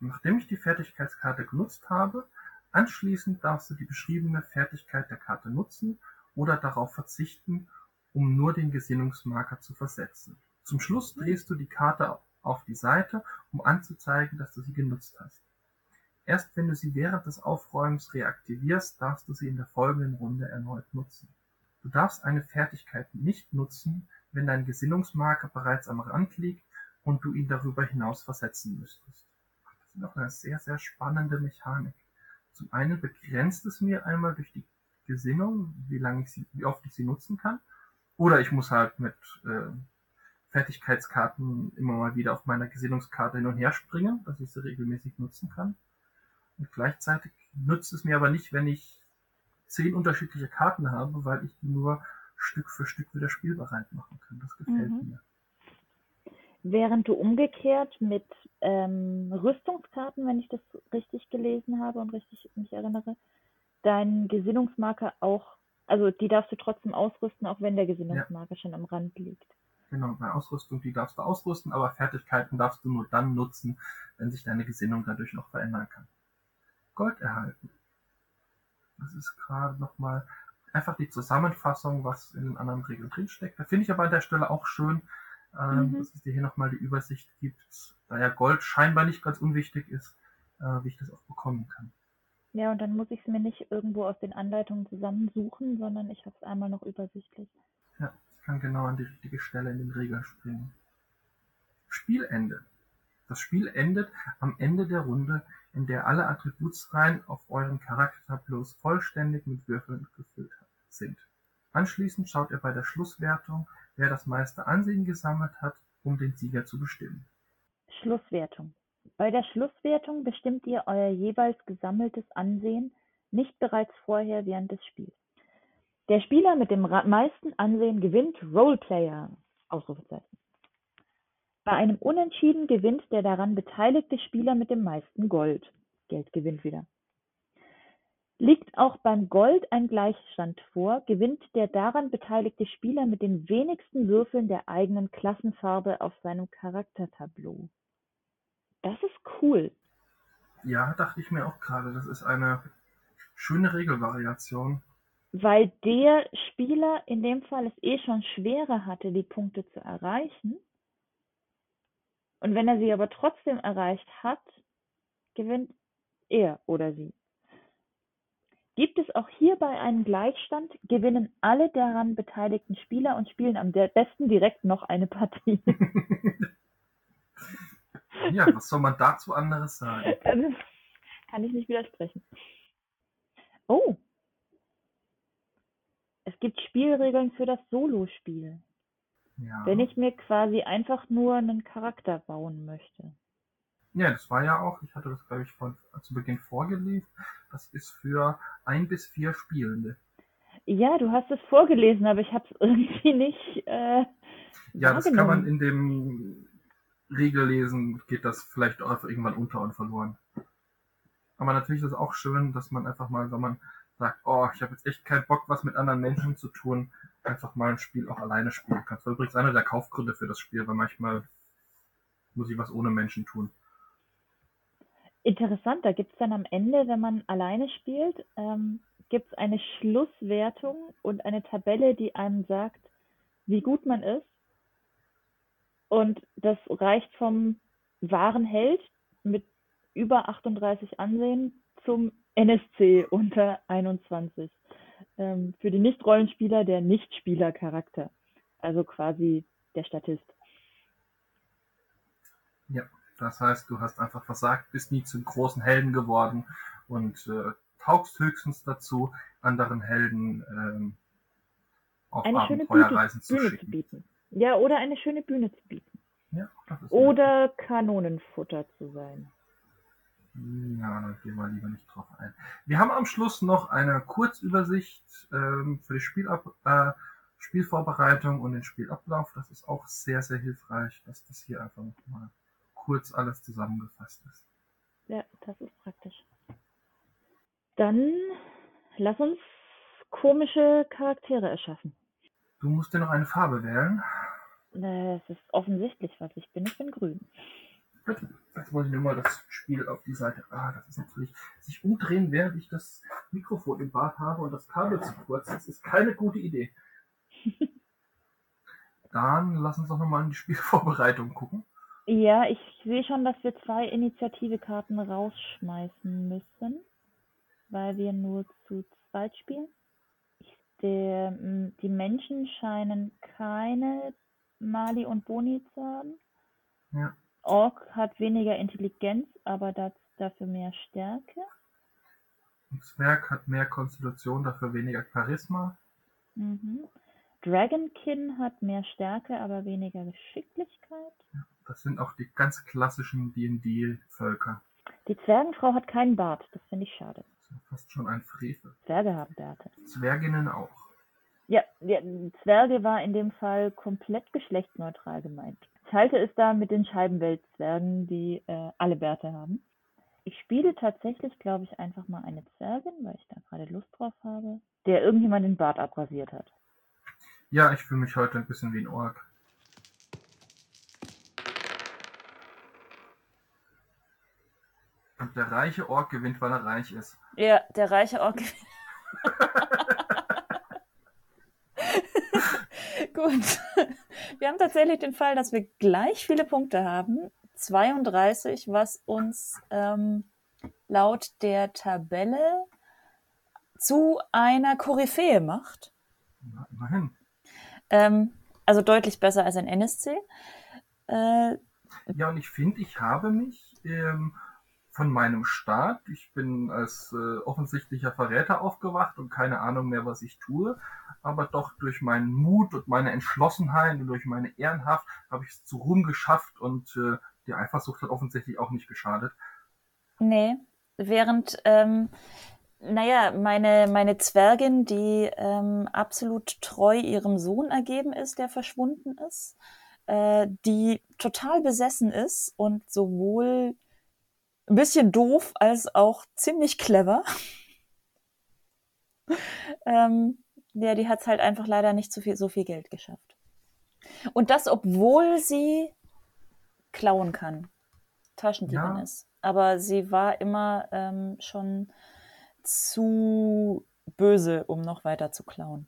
[SPEAKER 2] Nachdem ich die Fertigkeitskarte genutzt habe, anschließend darfst du die beschriebene Fertigkeit der Karte nutzen oder darauf verzichten, um nur den Gesinnungsmarker zu versetzen. Zum Schluss drehst du die Karte auf die Seite, um anzuzeigen, dass du sie genutzt hast. Erst wenn du sie während des Aufräumens reaktivierst, darfst du sie in der folgenden Runde erneut nutzen. Du darfst eine Fertigkeit nicht nutzen, wenn dein Gesinnungsmarker bereits am Rand liegt und du ihn darüber hinaus versetzen müsstest. Noch eine sehr, sehr spannende Mechanik. Zum einen begrenzt es mir einmal durch die Gesinnung, wie lange ich sie, wie oft ich sie nutzen kann. Oder ich muss halt mit äh, Fertigkeitskarten immer mal wieder auf meiner Gesinnungskarte hin und her springen, dass ich sie regelmäßig nutzen kann. Und gleichzeitig nützt es mir aber nicht, wenn ich zehn unterschiedliche Karten habe, weil ich die nur Stück für Stück wieder spielbereit machen kann. Das gefällt mhm. mir.
[SPEAKER 1] Während du umgekehrt mit ähm, Rüstungskarten, wenn ich das richtig gelesen habe und richtig mich erinnere, deinen Gesinnungsmarker auch, also die darfst du trotzdem ausrüsten, auch wenn der Gesinnungsmarker ja. schon am Rand liegt.
[SPEAKER 2] Genau, bei Ausrüstung, die darfst du ausrüsten, aber Fertigkeiten darfst du nur dann nutzen, wenn sich deine Gesinnung dadurch noch verändern kann. Gold erhalten. Das ist gerade nochmal einfach die Zusammenfassung, was in den anderen Regeln drinsteckt. Da finde ich aber an der Stelle auch schön, ähm, mhm. dass es dir hier nochmal die Übersicht gibt, da ja Gold scheinbar nicht ganz unwichtig ist, äh, wie ich das auch bekommen kann.
[SPEAKER 1] Ja, und dann muss ich es mir nicht irgendwo aus den Anleitungen zusammensuchen, sondern ich habe es einmal noch übersichtlich.
[SPEAKER 2] Ja, ich kann genau an die richtige Stelle in den Regeln springen. Spielende. Das Spiel endet am Ende der Runde, in der alle Attributsreihen auf euren Charaktertableaus vollständig mit Würfeln gefüllt sind. Anschließend schaut ihr bei der Schlusswertung, wer das meiste Ansehen gesammelt hat, um den Sieger zu bestimmen.
[SPEAKER 1] Schlusswertung. Bei der Schlusswertung bestimmt ihr euer jeweils gesammeltes Ansehen nicht bereits vorher während des Spiels. Der Spieler mit dem meisten Ansehen gewinnt Roleplayer. Ausrufezeichen. Bei einem Unentschieden gewinnt der daran beteiligte Spieler mit dem meisten Gold. Geld gewinnt wieder. Liegt auch beim Gold ein Gleichstand vor, gewinnt der daran beteiligte Spieler mit den wenigsten Würfeln der eigenen Klassenfarbe auf seinem Charaktertableau. Das ist cool.
[SPEAKER 2] Ja, dachte ich mir auch gerade. Das ist eine schöne Regelvariation.
[SPEAKER 1] Weil der Spieler in dem Fall es eh schon schwerer hatte, die Punkte zu erreichen. Und wenn er sie aber trotzdem erreicht hat, gewinnt er oder sie. Gibt es auch hierbei einen Gleichstand, gewinnen alle daran beteiligten Spieler und spielen am besten direkt noch eine Partie.
[SPEAKER 2] Ja, was soll man dazu anderes sagen?
[SPEAKER 1] Also, kann ich nicht widersprechen. Oh. Es gibt Spielregeln für das Solospiel. Ja. Wenn ich mir quasi einfach nur einen Charakter bauen möchte.
[SPEAKER 2] Ja, das war ja auch, ich hatte das, glaube ich, von, zu Beginn vorgelesen. Das ist für ein bis vier Spielende.
[SPEAKER 1] Ja, du hast es vorgelesen, aber ich habe es irgendwie nicht. Äh,
[SPEAKER 2] ja, das kann man in dem Regellesen geht das vielleicht auch irgendwann unter und verloren. Aber natürlich ist es auch schön, dass man einfach mal, wenn man sagt, oh, ich habe jetzt echt keinen Bock, was mit anderen Menschen zu tun, einfach mal ein Spiel auch alleine spielen kann. Das war übrigens einer der Kaufgründe für das Spiel, weil manchmal muss ich was ohne Menschen tun.
[SPEAKER 1] Interessant, da gibt es dann am Ende, wenn man alleine spielt, ähm, gibt es eine Schlusswertung und eine Tabelle, die einem sagt, wie gut man ist und das reicht vom wahren Held mit über 38 Ansehen zum NSC unter 21. Ähm, für die Nicht-Rollenspieler der Nicht-Spieler-Charakter. Also quasi der Statist.
[SPEAKER 2] Ja, das heißt, du hast einfach versagt, bist nie zum großen Helden geworden und äh, taugst höchstens dazu, anderen Helden ähm, auf Eine Abenteuerreisen zu schicken. Zu bieten.
[SPEAKER 1] Ja, oder eine schöne Bühne zu bieten.
[SPEAKER 2] Ja,
[SPEAKER 1] oder Kanonenfutter zu sein.
[SPEAKER 2] Ja, da gehen wir lieber nicht drauf ein. Wir haben am Schluss noch eine Kurzübersicht ähm, für die Spielab äh, Spielvorbereitung und den Spielablauf. Das ist auch sehr, sehr hilfreich, dass das hier einfach mal kurz alles zusammengefasst ist.
[SPEAKER 1] Ja, das ist praktisch. Dann lass uns komische Charaktere erschaffen.
[SPEAKER 2] Du musst dir noch eine Farbe wählen.
[SPEAKER 1] Es ist offensichtlich, was ich bin. Ich bin grün.
[SPEAKER 2] Bitte. Jetzt wollte ich nur mal das Spiel auf die Seite. Ah, das ist natürlich. Sich umdrehen, während ich das Mikrofon im Bad habe und das Kabel zu kurz. Das ist keine gute Idee. Dann lass uns doch nochmal in die Spielvorbereitung gucken.
[SPEAKER 1] Ja, ich sehe schon, dass wir zwei Initiative-Karten rausschmeißen müssen, weil wir nur zu zweit spielen. Der, die Menschen scheinen keine Mali und Boni zu haben.
[SPEAKER 2] Ja.
[SPEAKER 1] Ork hat weniger Intelligenz, aber das, dafür mehr Stärke.
[SPEAKER 2] Und Zwerg hat mehr Konstitution, dafür weniger Charisma.
[SPEAKER 1] Mhm. Dragonkin hat mehr Stärke, aber weniger Geschicklichkeit.
[SPEAKER 2] Ja, das sind auch die ganz klassischen D&D-Völker.
[SPEAKER 1] Die Zwergenfrau hat keinen Bart, das finde ich schade.
[SPEAKER 2] Das ist fast schon ein Frevel.
[SPEAKER 1] Zwerge haben Bärte.
[SPEAKER 2] Zwerginnen auch.
[SPEAKER 1] Ja, ja, Zwerge war in dem Fall komplett geschlechtsneutral gemeint. Ich halte es da mit den Scheibenweltzwergen, die äh, alle Bärte haben. Ich spiele tatsächlich, glaube ich, einfach mal eine Zwergin, weil ich da gerade Lust drauf habe, der irgendjemand den Bart abrasiert hat.
[SPEAKER 2] Ja, ich fühle mich heute ein bisschen wie ein Ork. Und der reiche Ork gewinnt, weil er reich ist.
[SPEAKER 1] Ja, der reiche Ork gewinnt. Gut. Wir haben tatsächlich den Fall, dass wir gleich viele Punkte haben. 32, was uns ähm, laut der Tabelle zu einer Koryphäe macht.
[SPEAKER 2] Immerhin.
[SPEAKER 1] Ähm, also deutlich besser als ein NSC. Äh,
[SPEAKER 2] Ja, und ich finde, ich habe mich ähm, von meinem Start, ich bin als äh, offensichtlicher Verräter aufgewacht und keine Ahnung mehr, was ich tue, aber doch durch meinen Mut und meine Entschlossenheit und durch meine Ehrenhaft habe ich es zu Ruhm geschafft und äh, die Eifersucht hat offensichtlich auch nicht geschadet.
[SPEAKER 1] nee, während, ähm, naja, meine, meine Zwergin, die ähm, absolut treu ihrem Sohn ergeben ist, der verschwunden ist, äh, die total besessen ist und sowohl ein bisschen doof als auch ziemlich clever. ähm, ja, die hat es halt einfach leider nicht so viel, so viel Geld geschafft. Und das, obwohl sie klauen kann, Taschendiebin
[SPEAKER 2] Ja.
[SPEAKER 1] ist. Aber sie war immer ähm, schon zu böse, um noch weiter zu klauen.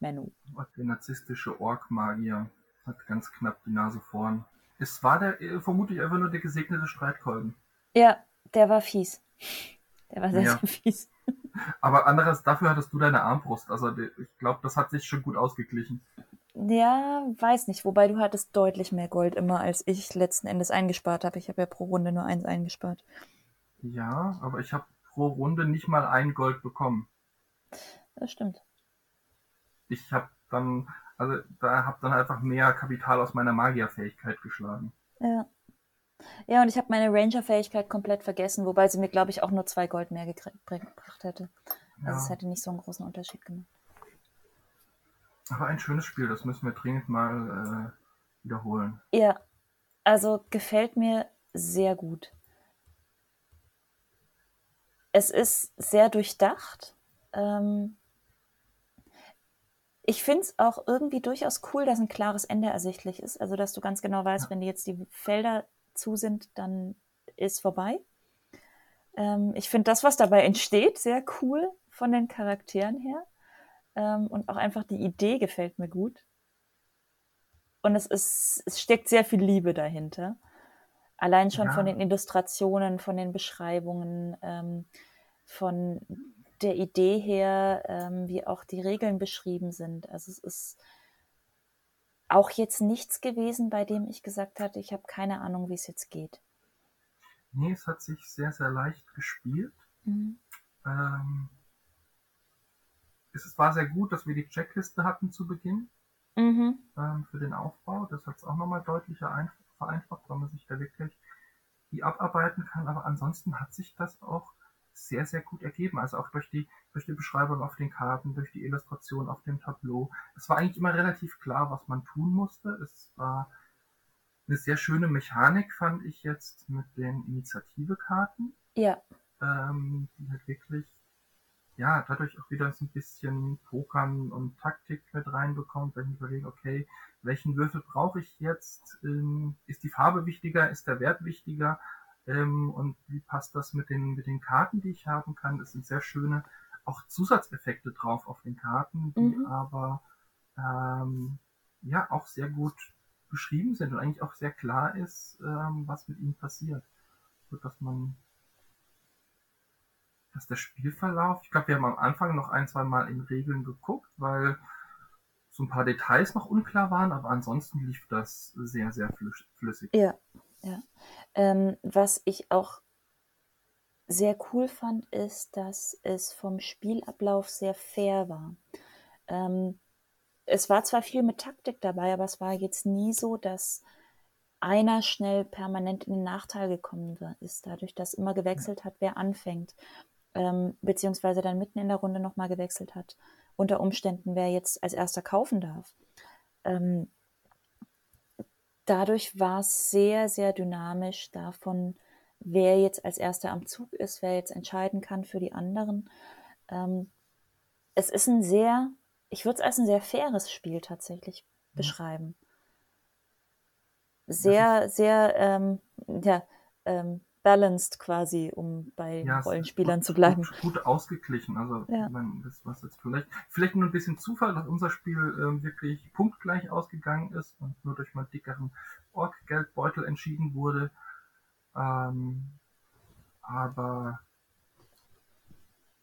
[SPEAKER 1] Menno.
[SPEAKER 2] Und der narzisstische Ork-Magier hat ganz knapp die Nase vorn. Es war der äh, vermutlich einfach nur der gesegnete Streitkolben.
[SPEAKER 1] Ja, der war fies. Der war sehr,
[SPEAKER 2] Ja.
[SPEAKER 1] sehr fies.
[SPEAKER 2] Aber anderes, dafür hattest du deine Armbrust. Also ich glaube, das hat sich schon gut ausgeglichen.
[SPEAKER 1] Ja, weiß nicht. Wobei du hattest deutlich mehr Gold immer, als ich letzten Endes eingespart habe. Ich habe ja pro Runde nur eins eingespart.
[SPEAKER 2] Ja, aber ich habe pro Runde nicht mal ein Gold bekommen.
[SPEAKER 1] Das stimmt.
[SPEAKER 2] Ich habe dann, also da habe dann einfach mehr Kapital aus meiner Magierfähigkeit geschlagen.
[SPEAKER 1] Ja. Ja, und ich habe meine Ranger-Fähigkeit komplett vergessen, wobei sie mir, glaube ich, auch nur zwei Gold mehr gebracht hätte. Also es
[SPEAKER 2] Ja.
[SPEAKER 1] hätte nicht so einen großen Unterschied gemacht.
[SPEAKER 2] Aber ein schönes Spiel, das müssen wir dringend mal äh, wiederholen.
[SPEAKER 1] Ja, also gefällt mir sehr gut. Es ist sehr durchdacht. Ähm, ich finde es auch irgendwie durchaus cool, dass ein klares Ende ersichtlich ist. Also, dass du ganz genau weißt, wenn dir jetzt die Felder zu sind, dann ist vorbei. Ähm, ich finde das, was dabei entsteht, sehr cool von den Charakteren her. Ähm, und auch einfach die Idee gefällt mir gut. Und es ist, es steckt sehr viel Liebe dahinter. Allein schon
[SPEAKER 2] Ja.
[SPEAKER 1] von den Illustrationen, von den Beschreibungen, ähm, von der Idee her, ähm, wie auch die Regeln beschrieben sind. Also es ist auch jetzt nichts gewesen, bei dem ich gesagt hatte, ich habe keine Ahnung, wie es jetzt geht.
[SPEAKER 2] Nee, es hat sich sehr, sehr leicht gespielt.
[SPEAKER 1] Mhm.
[SPEAKER 2] Ähm, es war sehr gut, dass wir die Checkliste hatten zu Beginn
[SPEAKER 1] Mhm.
[SPEAKER 2] ähm, für den Aufbau. Das hat es auch nochmal deutlicher ein- vereinfacht, weil man sich da wirklich die abarbeiten kann. Aber ansonsten hat sich das auch sehr, sehr gut ergeben. Also auch durch die, durch die Beschreibung auf den Karten, durch die Illustration auf dem Tableau. Es war eigentlich immer relativ klar, was man tun musste. Es war eine sehr schöne Mechanik, fand ich jetzt mit den Initiative-Karten
[SPEAKER 1] Ja,
[SPEAKER 2] ähm, die halt wirklich, ja, dadurch auch wieder so ein bisschen Pokern und Taktik mit reinbekommt, wenn ich überlege, okay, welchen Würfel brauche ich jetzt? Ähm, ist die Farbe wichtiger? Ist der Wert wichtiger? Ähm, und wie passt das mit den, mit den Karten, die ich haben kann? Es sind sehr schöne auch Zusatzeffekte drauf auf den Karten, die
[SPEAKER 1] Mhm.
[SPEAKER 2] aber ähm, ja auch sehr gut beschrieben sind und eigentlich auch sehr klar ist, ähm, was mit ihnen passiert. So dass man dass der Spielverlauf, ich glaube, wir haben am Anfang noch ein, zwei Mal in Regeln geguckt, weil so ein paar Details noch unklar waren, aber ansonsten lief das sehr, sehr flüss- flüssig.
[SPEAKER 1] ja, ja. Ähm, was ich auch sehr cool fand, ist, dass es vom Spielablauf sehr fair war. Ähm, es war zwar viel mit Taktik dabei, aber es war jetzt nie so, dass einer schnell permanent in den Nachteil gekommen ist, dadurch, dass immer gewechselt hat, wer anfängt, ähm, beziehungsweise dann mitten in der Runde nochmal gewechselt hat, unter Umständen, wer jetzt als erster kaufen darf. Ähm, dadurch war es sehr, sehr dynamisch davon, wer jetzt als erster am Zug ist, wer jetzt entscheiden kann für die anderen. Ähm, es ist ein sehr, ich würde es als ein sehr faires Spiel tatsächlich beschreiben. Sehr, sehr, ähm, ja, ähm, balanced quasi, um bei
[SPEAKER 2] Ja,
[SPEAKER 1] Rollenspielern
[SPEAKER 2] gut,
[SPEAKER 1] zu bleiben.
[SPEAKER 2] gut, gut ausgeglichen. Also,
[SPEAKER 1] Ja.
[SPEAKER 2] ich meine, das was jetzt vielleicht, vielleicht nur ein bisschen Zufall, dass unser Spiel ähm, wirklich punktgleich ausgegangen ist und nur durch meinen dickeren Ork-Geldbeutel entschieden wurde. Ähm, aber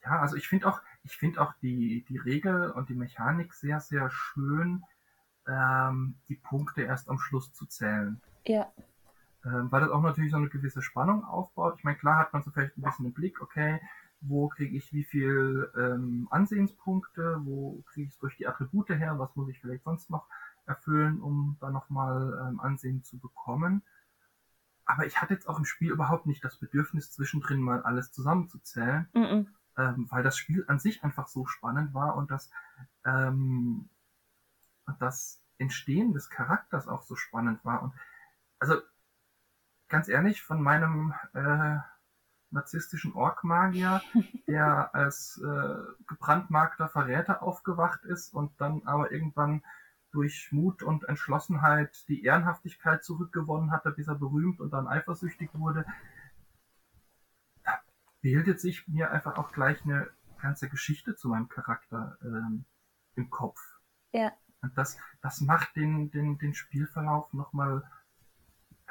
[SPEAKER 2] ja, also ich finde auch, ich finde auch die, die Regel und die Mechanik sehr, sehr schön, ähm, die Punkte erst am Schluss zu zählen
[SPEAKER 1] Ja,
[SPEAKER 2] ähm, weil das auch natürlich so eine gewisse Spannung aufbaut. Ich meine, klar hat man so vielleicht ein bisschen im Blick, okay, wo kriege ich wie viel ähm, Ansehenspunkte, wo kriege ich es durch die Attribute her, was muss ich vielleicht sonst noch erfüllen, um da nochmal ähm, Ansehen zu bekommen. Aber ich hatte jetzt auch im Spiel überhaupt nicht das Bedürfnis, zwischendrin mal alles zusammenzuzählen,
[SPEAKER 1] mhm.
[SPEAKER 2] ähm, weil das Spiel an sich einfach so spannend war und das, ähm, das Entstehen des Charakters auch so spannend war. Und also ganz ehrlich, von meinem äh, narzisstischen Ork-Magier, der als äh, gebrandmarkter Verräter aufgewacht ist und dann aber irgendwann durch Mut und Entschlossenheit die Ehrenhaftigkeit zurückgewonnen hatte, bis er berühmt und dann eifersüchtig wurde, da bildet sich mir einfach auch gleich eine ganze Geschichte zu meinem Charakter ähm, im Kopf.
[SPEAKER 1] ja,
[SPEAKER 2] Und das, das macht den, den, den Spielverlauf nochmal,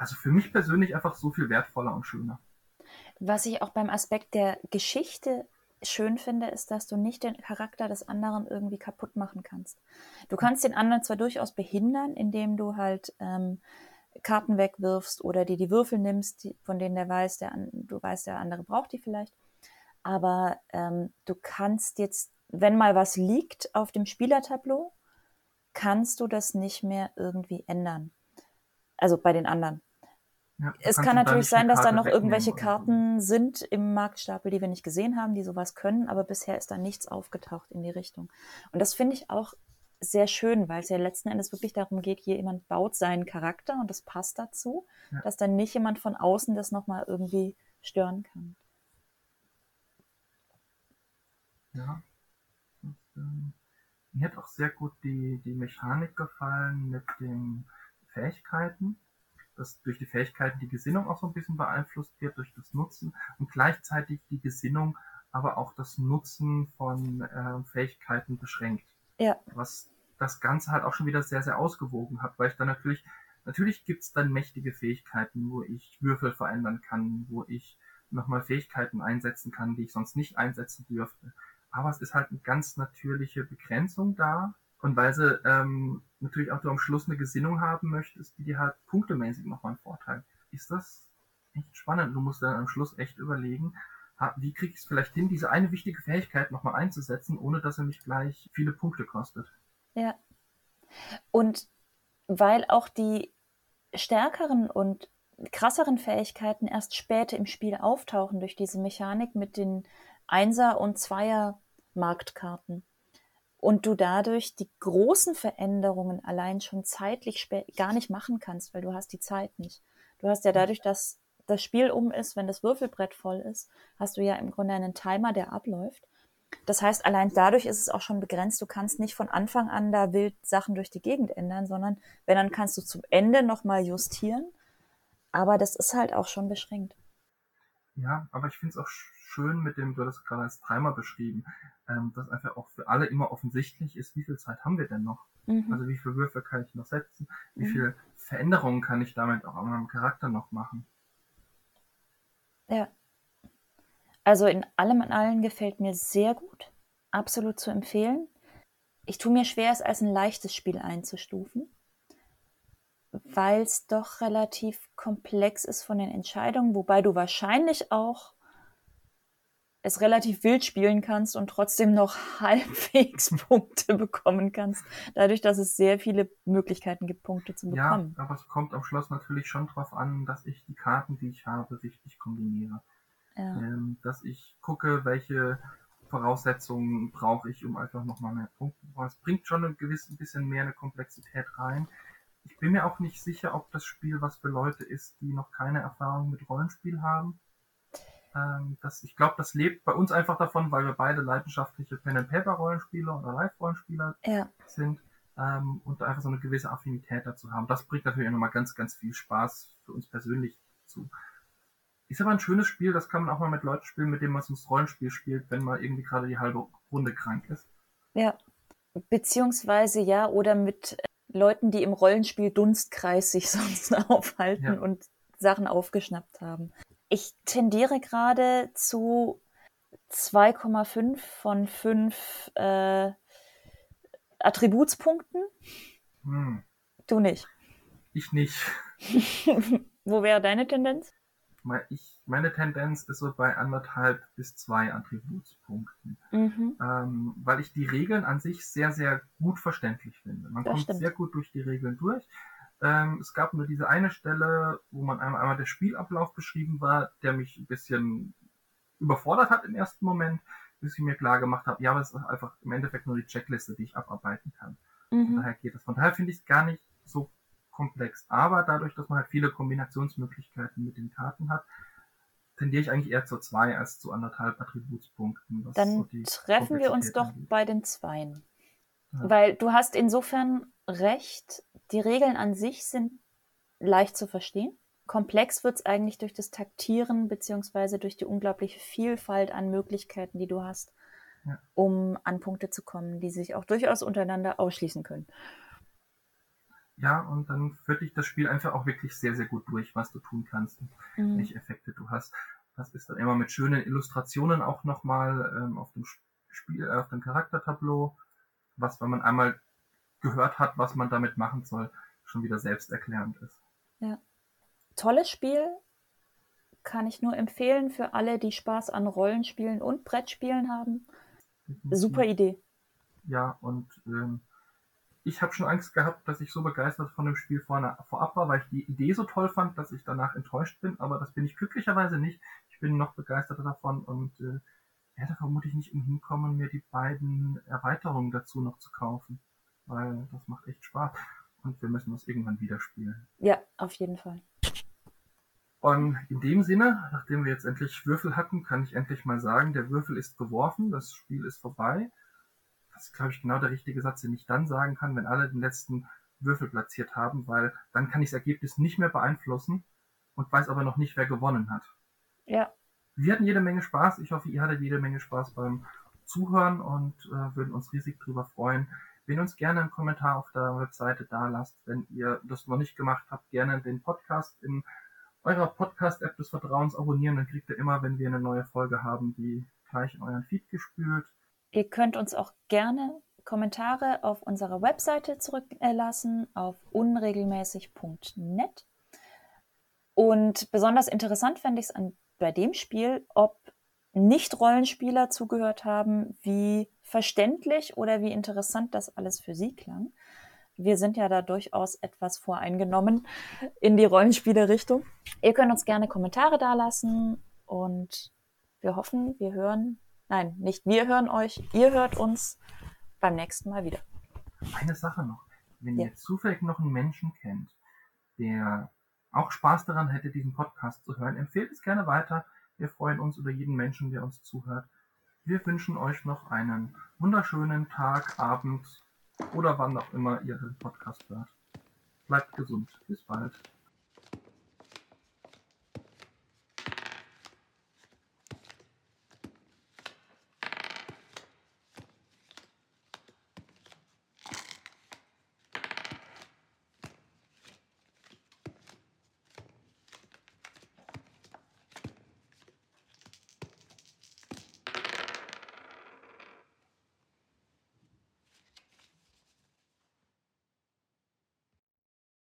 [SPEAKER 2] also für mich persönlich einfach so viel wertvoller und schöner.
[SPEAKER 1] Was ich auch beim Aspekt der Geschichte schön finde, ist, dass du nicht den Charakter des anderen irgendwie kaputt machen kannst. Du kannst den anderen zwar durchaus behindern, indem du halt ähm, Karten wegwirfst oder dir die Würfel nimmst, von denen der weiß, der an, du weißt, der andere braucht die vielleicht. Aber ähm, du kannst jetzt, wenn mal was liegt auf dem Spielertableau, kannst du das nicht mehr irgendwie ändern. Also bei den anderen.
[SPEAKER 2] Ja,
[SPEAKER 1] Es kann natürlich sein, dass da noch irgendwelche
[SPEAKER 2] oder so.
[SPEAKER 1] Karten sind im Marktstapel, die wir nicht gesehen haben, die sowas können, aber bisher ist da nichts aufgetaucht in die Richtung. Und das finde ich auch sehr schön, weil es ja letzten Endes wirklich darum geht, hier jemand baut seinen Charakter und das passt dazu,
[SPEAKER 2] Ja.
[SPEAKER 1] dass dann nicht jemand von außen das nochmal irgendwie stören kann.
[SPEAKER 2] Ja. Und, ähm, mir hat auch sehr gut die, die Mechanik gefallen mit den Fähigkeiten, dass durch die Fähigkeiten die Gesinnung auch so ein bisschen beeinflusst wird, durch das Nutzen und gleichzeitig die Gesinnung, aber auch das Nutzen von äh, Fähigkeiten beschränkt.
[SPEAKER 1] Ja,
[SPEAKER 2] was das Ganze halt auch schon wieder sehr, sehr ausgewogen hat, weil ich dann natürlich, natürlich gibt's dann mächtige Fähigkeiten, wo ich Würfel verändern kann, wo ich nochmal Fähigkeiten einsetzen kann, die ich sonst nicht einsetzen dürfte. Aber es ist halt eine ganz natürliche Begrenzung da. Und weil sie ähm, natürlich auch am Schluss eine Gesinnung haben möchtest, die dir halt punktemäßig nochmal einen Vorteil. Ist das echt spannend. Du musst dann am Schluss echt überlegen, wie krieg ich es vielleicht hin, diese eine wichtige Fähigkeit nochmal einzusetzen, ohne dass er mich gleich viele Punkte kostet.
[SPEAKER 1] ja. Und weil auch die stärkeren und krasseren Fähigkeiten erst später im Spiel auftauchen durch diese Mechanik mit den Einser- und Zweier-Marktkarten. Und du dadurch die großen Veränderungen allein schon zeitlich gar nicht machen kannst, weil du hast die Zeit nicht. Du hast ja dadurch, dass das Spiel um ist, wenn das Würfelbrett voll ist, hast du ja im Grunde einen Timer, der abläuft. Das heißt, allein dadurch ist es auch schon begrenzt. Du kannst nicht von Anfang an da wild Sachen durch die Gegend ändern, sondern wenn, dann kannst du zum Ende nochmal justieren. Aber das ist halt auch schon beschränkt.
[SPEAKER 2] Ja, aber ich finde es auch schön mit dem, du hast es gerade als Timer beschrieben, ähm, dass einfach auch für alle immer offensichtlich ist, wie viel Zeit haben wir denn noch?
[SPEAKER 1] Mhm.
[SPEAKER 2] Also wie viele Würfe kann ich noch setzen? Wie
[SPEAKER 1] Mhm.
[SPEAKER 2] viele Veränderungen kann ich damit auch an meinem Charakter noch machen?
[SPEAKER 1] Ja. Also in allem in allem gefällt mir sehr gut. Absolut zu empfehlen. Ich tue mir schwer, es als ein leichtes Spiel einzustufen, weil es doch relativ komplex ist von den Entscheidungen, wobei du wahrscheinlich auch es relativ wild spielen kannst und trotzdem noch halbwegs Punkte bekommen kannst, dadurch, dass es sehr viele Möglichkeiten gibt, Punkte zu
[SPEAKER 2] Ja,
[SPEAKER 1] bekommen.
[SPEAKER 2] aber es kommt am Schluss natürlich schon drauf an, dass ich die Karten, die ich habe, richtig kombiniere.
[SPEAKER 1] Ja.
[SPEAKER 2] Ähm, dass ich gucke, welche Voraussetzungen brauche ich, um einfach nochmal mehr Punkte zu bekommen. Es bringt schon ein gewiss, ein bisschen mehr eine Komplexität rein. Ich bin mir auch nicht sicher, ob das Spiel was für Leute ist, die noch keine Erfahrung mit Rollenspiel haben. Ähm, das, ich glaube, das lebt bei uns einfach davon, weil wir beide leidenschaftliche Pen-and-Paper-Rollenspieler oder Live-Rollenspieler
[SPEAKER 1] ja.
[SPEAKER 2] sind ähm, und einfach so eine gewisse Affinität dazu haben. Das bringt natürlich auch nochmal ganz, ganz viel Spaß für uns persönlich zu. Ist aber ein schönes Spiel, das kann man auch mal mit Leuten spielen, mit denen man sonst Rollenspiel spielt, wenn man irgendwie gerade die halbe Runde krank ist.
[SPEAKER 1] Ja. Beziehungsweise ja, oder mit äh, Leuten, die im Rollenspiel Dunstkreis sich sonst aufhalten ja. und Sachen aufgeschnappt haben. Ich tendiere gerade zu 2,5 von 5 äh, Attributspunkten. Hm. Du nicht.
[SPEAKER 2] Ich nicht.
[SPEAKER 1] Wo wäre deine Tendenz?
[SPEAKER 2] Ich, meine Tendenz ist so bei anderthalb bis zwei Attributspunkten. Mhm. Ähm, weil ich die Regeln an sich sehr, sehr gut verständlich finde. Man das kommt stimmt. sehr gut durch die Regeln durch. Ähm, es gab nur diese eine Stelle, wo man einmal, einmal der Spielablauf beschrieben war, der mich ein bisschen überfordert hat im ersten Moment, bis ich mir klar gemacht habe, ja, aber es ist einfach im Endeffekt nur die Checkliste, die ich abarbeiten kann. Mhm. Von daher geht es. Von daher finde ich es gar nicht so komplex. Aber dadurch, dass man halt viele Kombinationsmöglichkeiten mit den Karten hat, tendiere ich eigentlich eher zu zwei als zu anderthalb Attributspunkten.
[SPEAKER 1] Dann so treffen wir uns doch angeht. bei den Zweien. Ja. Weil du hast insofern recht, die Regeln an sich sind leicht zu verstehen. Komplex wird es eigentlich durch das Taktieren beziehungsweise durch die unglaubliche Vielfalt an Möglichkeiten, die du hast, ja. um an Punkte zu kommen, die sich auch durchaus untereinander ausschließen können.
[SPEAKER 2] Ja, und dann führt dich das Spiel einfach auch wirklich sehr, sehr gut durch, was du tun kannst und mhm. welche Effekte du hast. Das ist dann immer mit schönen Illustrationen auch nochmal ähm, auf dem Spiel, äh, auf dem Charaktertableau, was, wenn man einmal gehört hat, was man damit machen soll, schon wieder selbsterklärend ist.
[SPEAKER 1] Ja. Tolles Spiel. Kann ich nur empfehlen für alle, die Spaß an Rollenspielen und Brettspielen haben. Super Idee.
[SPEAKER 2] Ja, und ähm, ich habe schon Angst gehabt, dass ich so begeistert von dem Spiel vorne, vorab war, weil ich die Idee so toll fand, dass ich danach enttäuscht bin. Aber das bin ich glücklicherweise nicht. Ich bin noch begeisterter davon und äh, werde vermutlich nicht umhinkommen, mir die beiden Erweiterungen dazu noch zu kaufen. Weil das macht echt Spaß. Und wir müssen das irgendwann wieder spielen.
[SPEAKER 1] Ja, auf jeden Fall.
[SPEAKER 2] Und in dem Sinne, nachdem wir jetzt endlich Würfel hatten, kann ich endlich mal sagen, der Würfel ist geworfen, das Spiel ist vorbei das ist, glaube ich, genau der richtige Satz, den ich dann sagen kann, wenn alle den letzten Würfel platziert haben, weil dann kann ich das Ergebnis nicht mehr beeinflussen und weiß aber noch nicht, wer gewonnen hat.
[SPEAKER 1] Ja.
[SPEAKER 2] Wir hatten jede Menge Spaß. Ich hoffe, ihr hattet jede Menge Spaß beim Zuhören und äh, würden uns riesig drüber freuen. Wenn uns gerne einen Kommentar auf der Webseite da lasst, wenn ihr das noch nicht gemacht habt, gerne den Podcast in eurer Podcast-App des Vertrauens abonnieren, dann kriegt ihr immer, wenn wir eine neue Folge haben, die gleich in euren Feed gespült.
[SPEAKER 1] Ihr könnt uns auch gerne Kommentare auf unserer Webseite zurücklassen auf unregelmäßig.net. Und besonders interessant fände ich es bei dem Spiel, ob Nicht-Rollenspieler zugehört haben, wie verständlich oder wie interessant das alles für sie klang. Wir sind ja da durchaus etwas voreingenommen in die Rollenspiele-Richtung. Ihr könnt uns gerne Kommentare dalassen und wir hoffen, wir hören Nein, nicht wir hören euch, ihr hört uns beim nächsten Mal wieder.
[SPEAKER 2] Eine Sache noch. Wenn ja. ihr zufällig noch einen Menschen kennt, der auch Spaß daran hätte, diesen Podcast zu hören, empfehlt es gerne weiter. Wir freuen uns über jeden Menschen, der uns zuhört. Wir wünschen euch noch einen wunderschönen Tag, Abend oder wann auch immer ihr den Podcast hört. Bleibt gesund. Bis bald.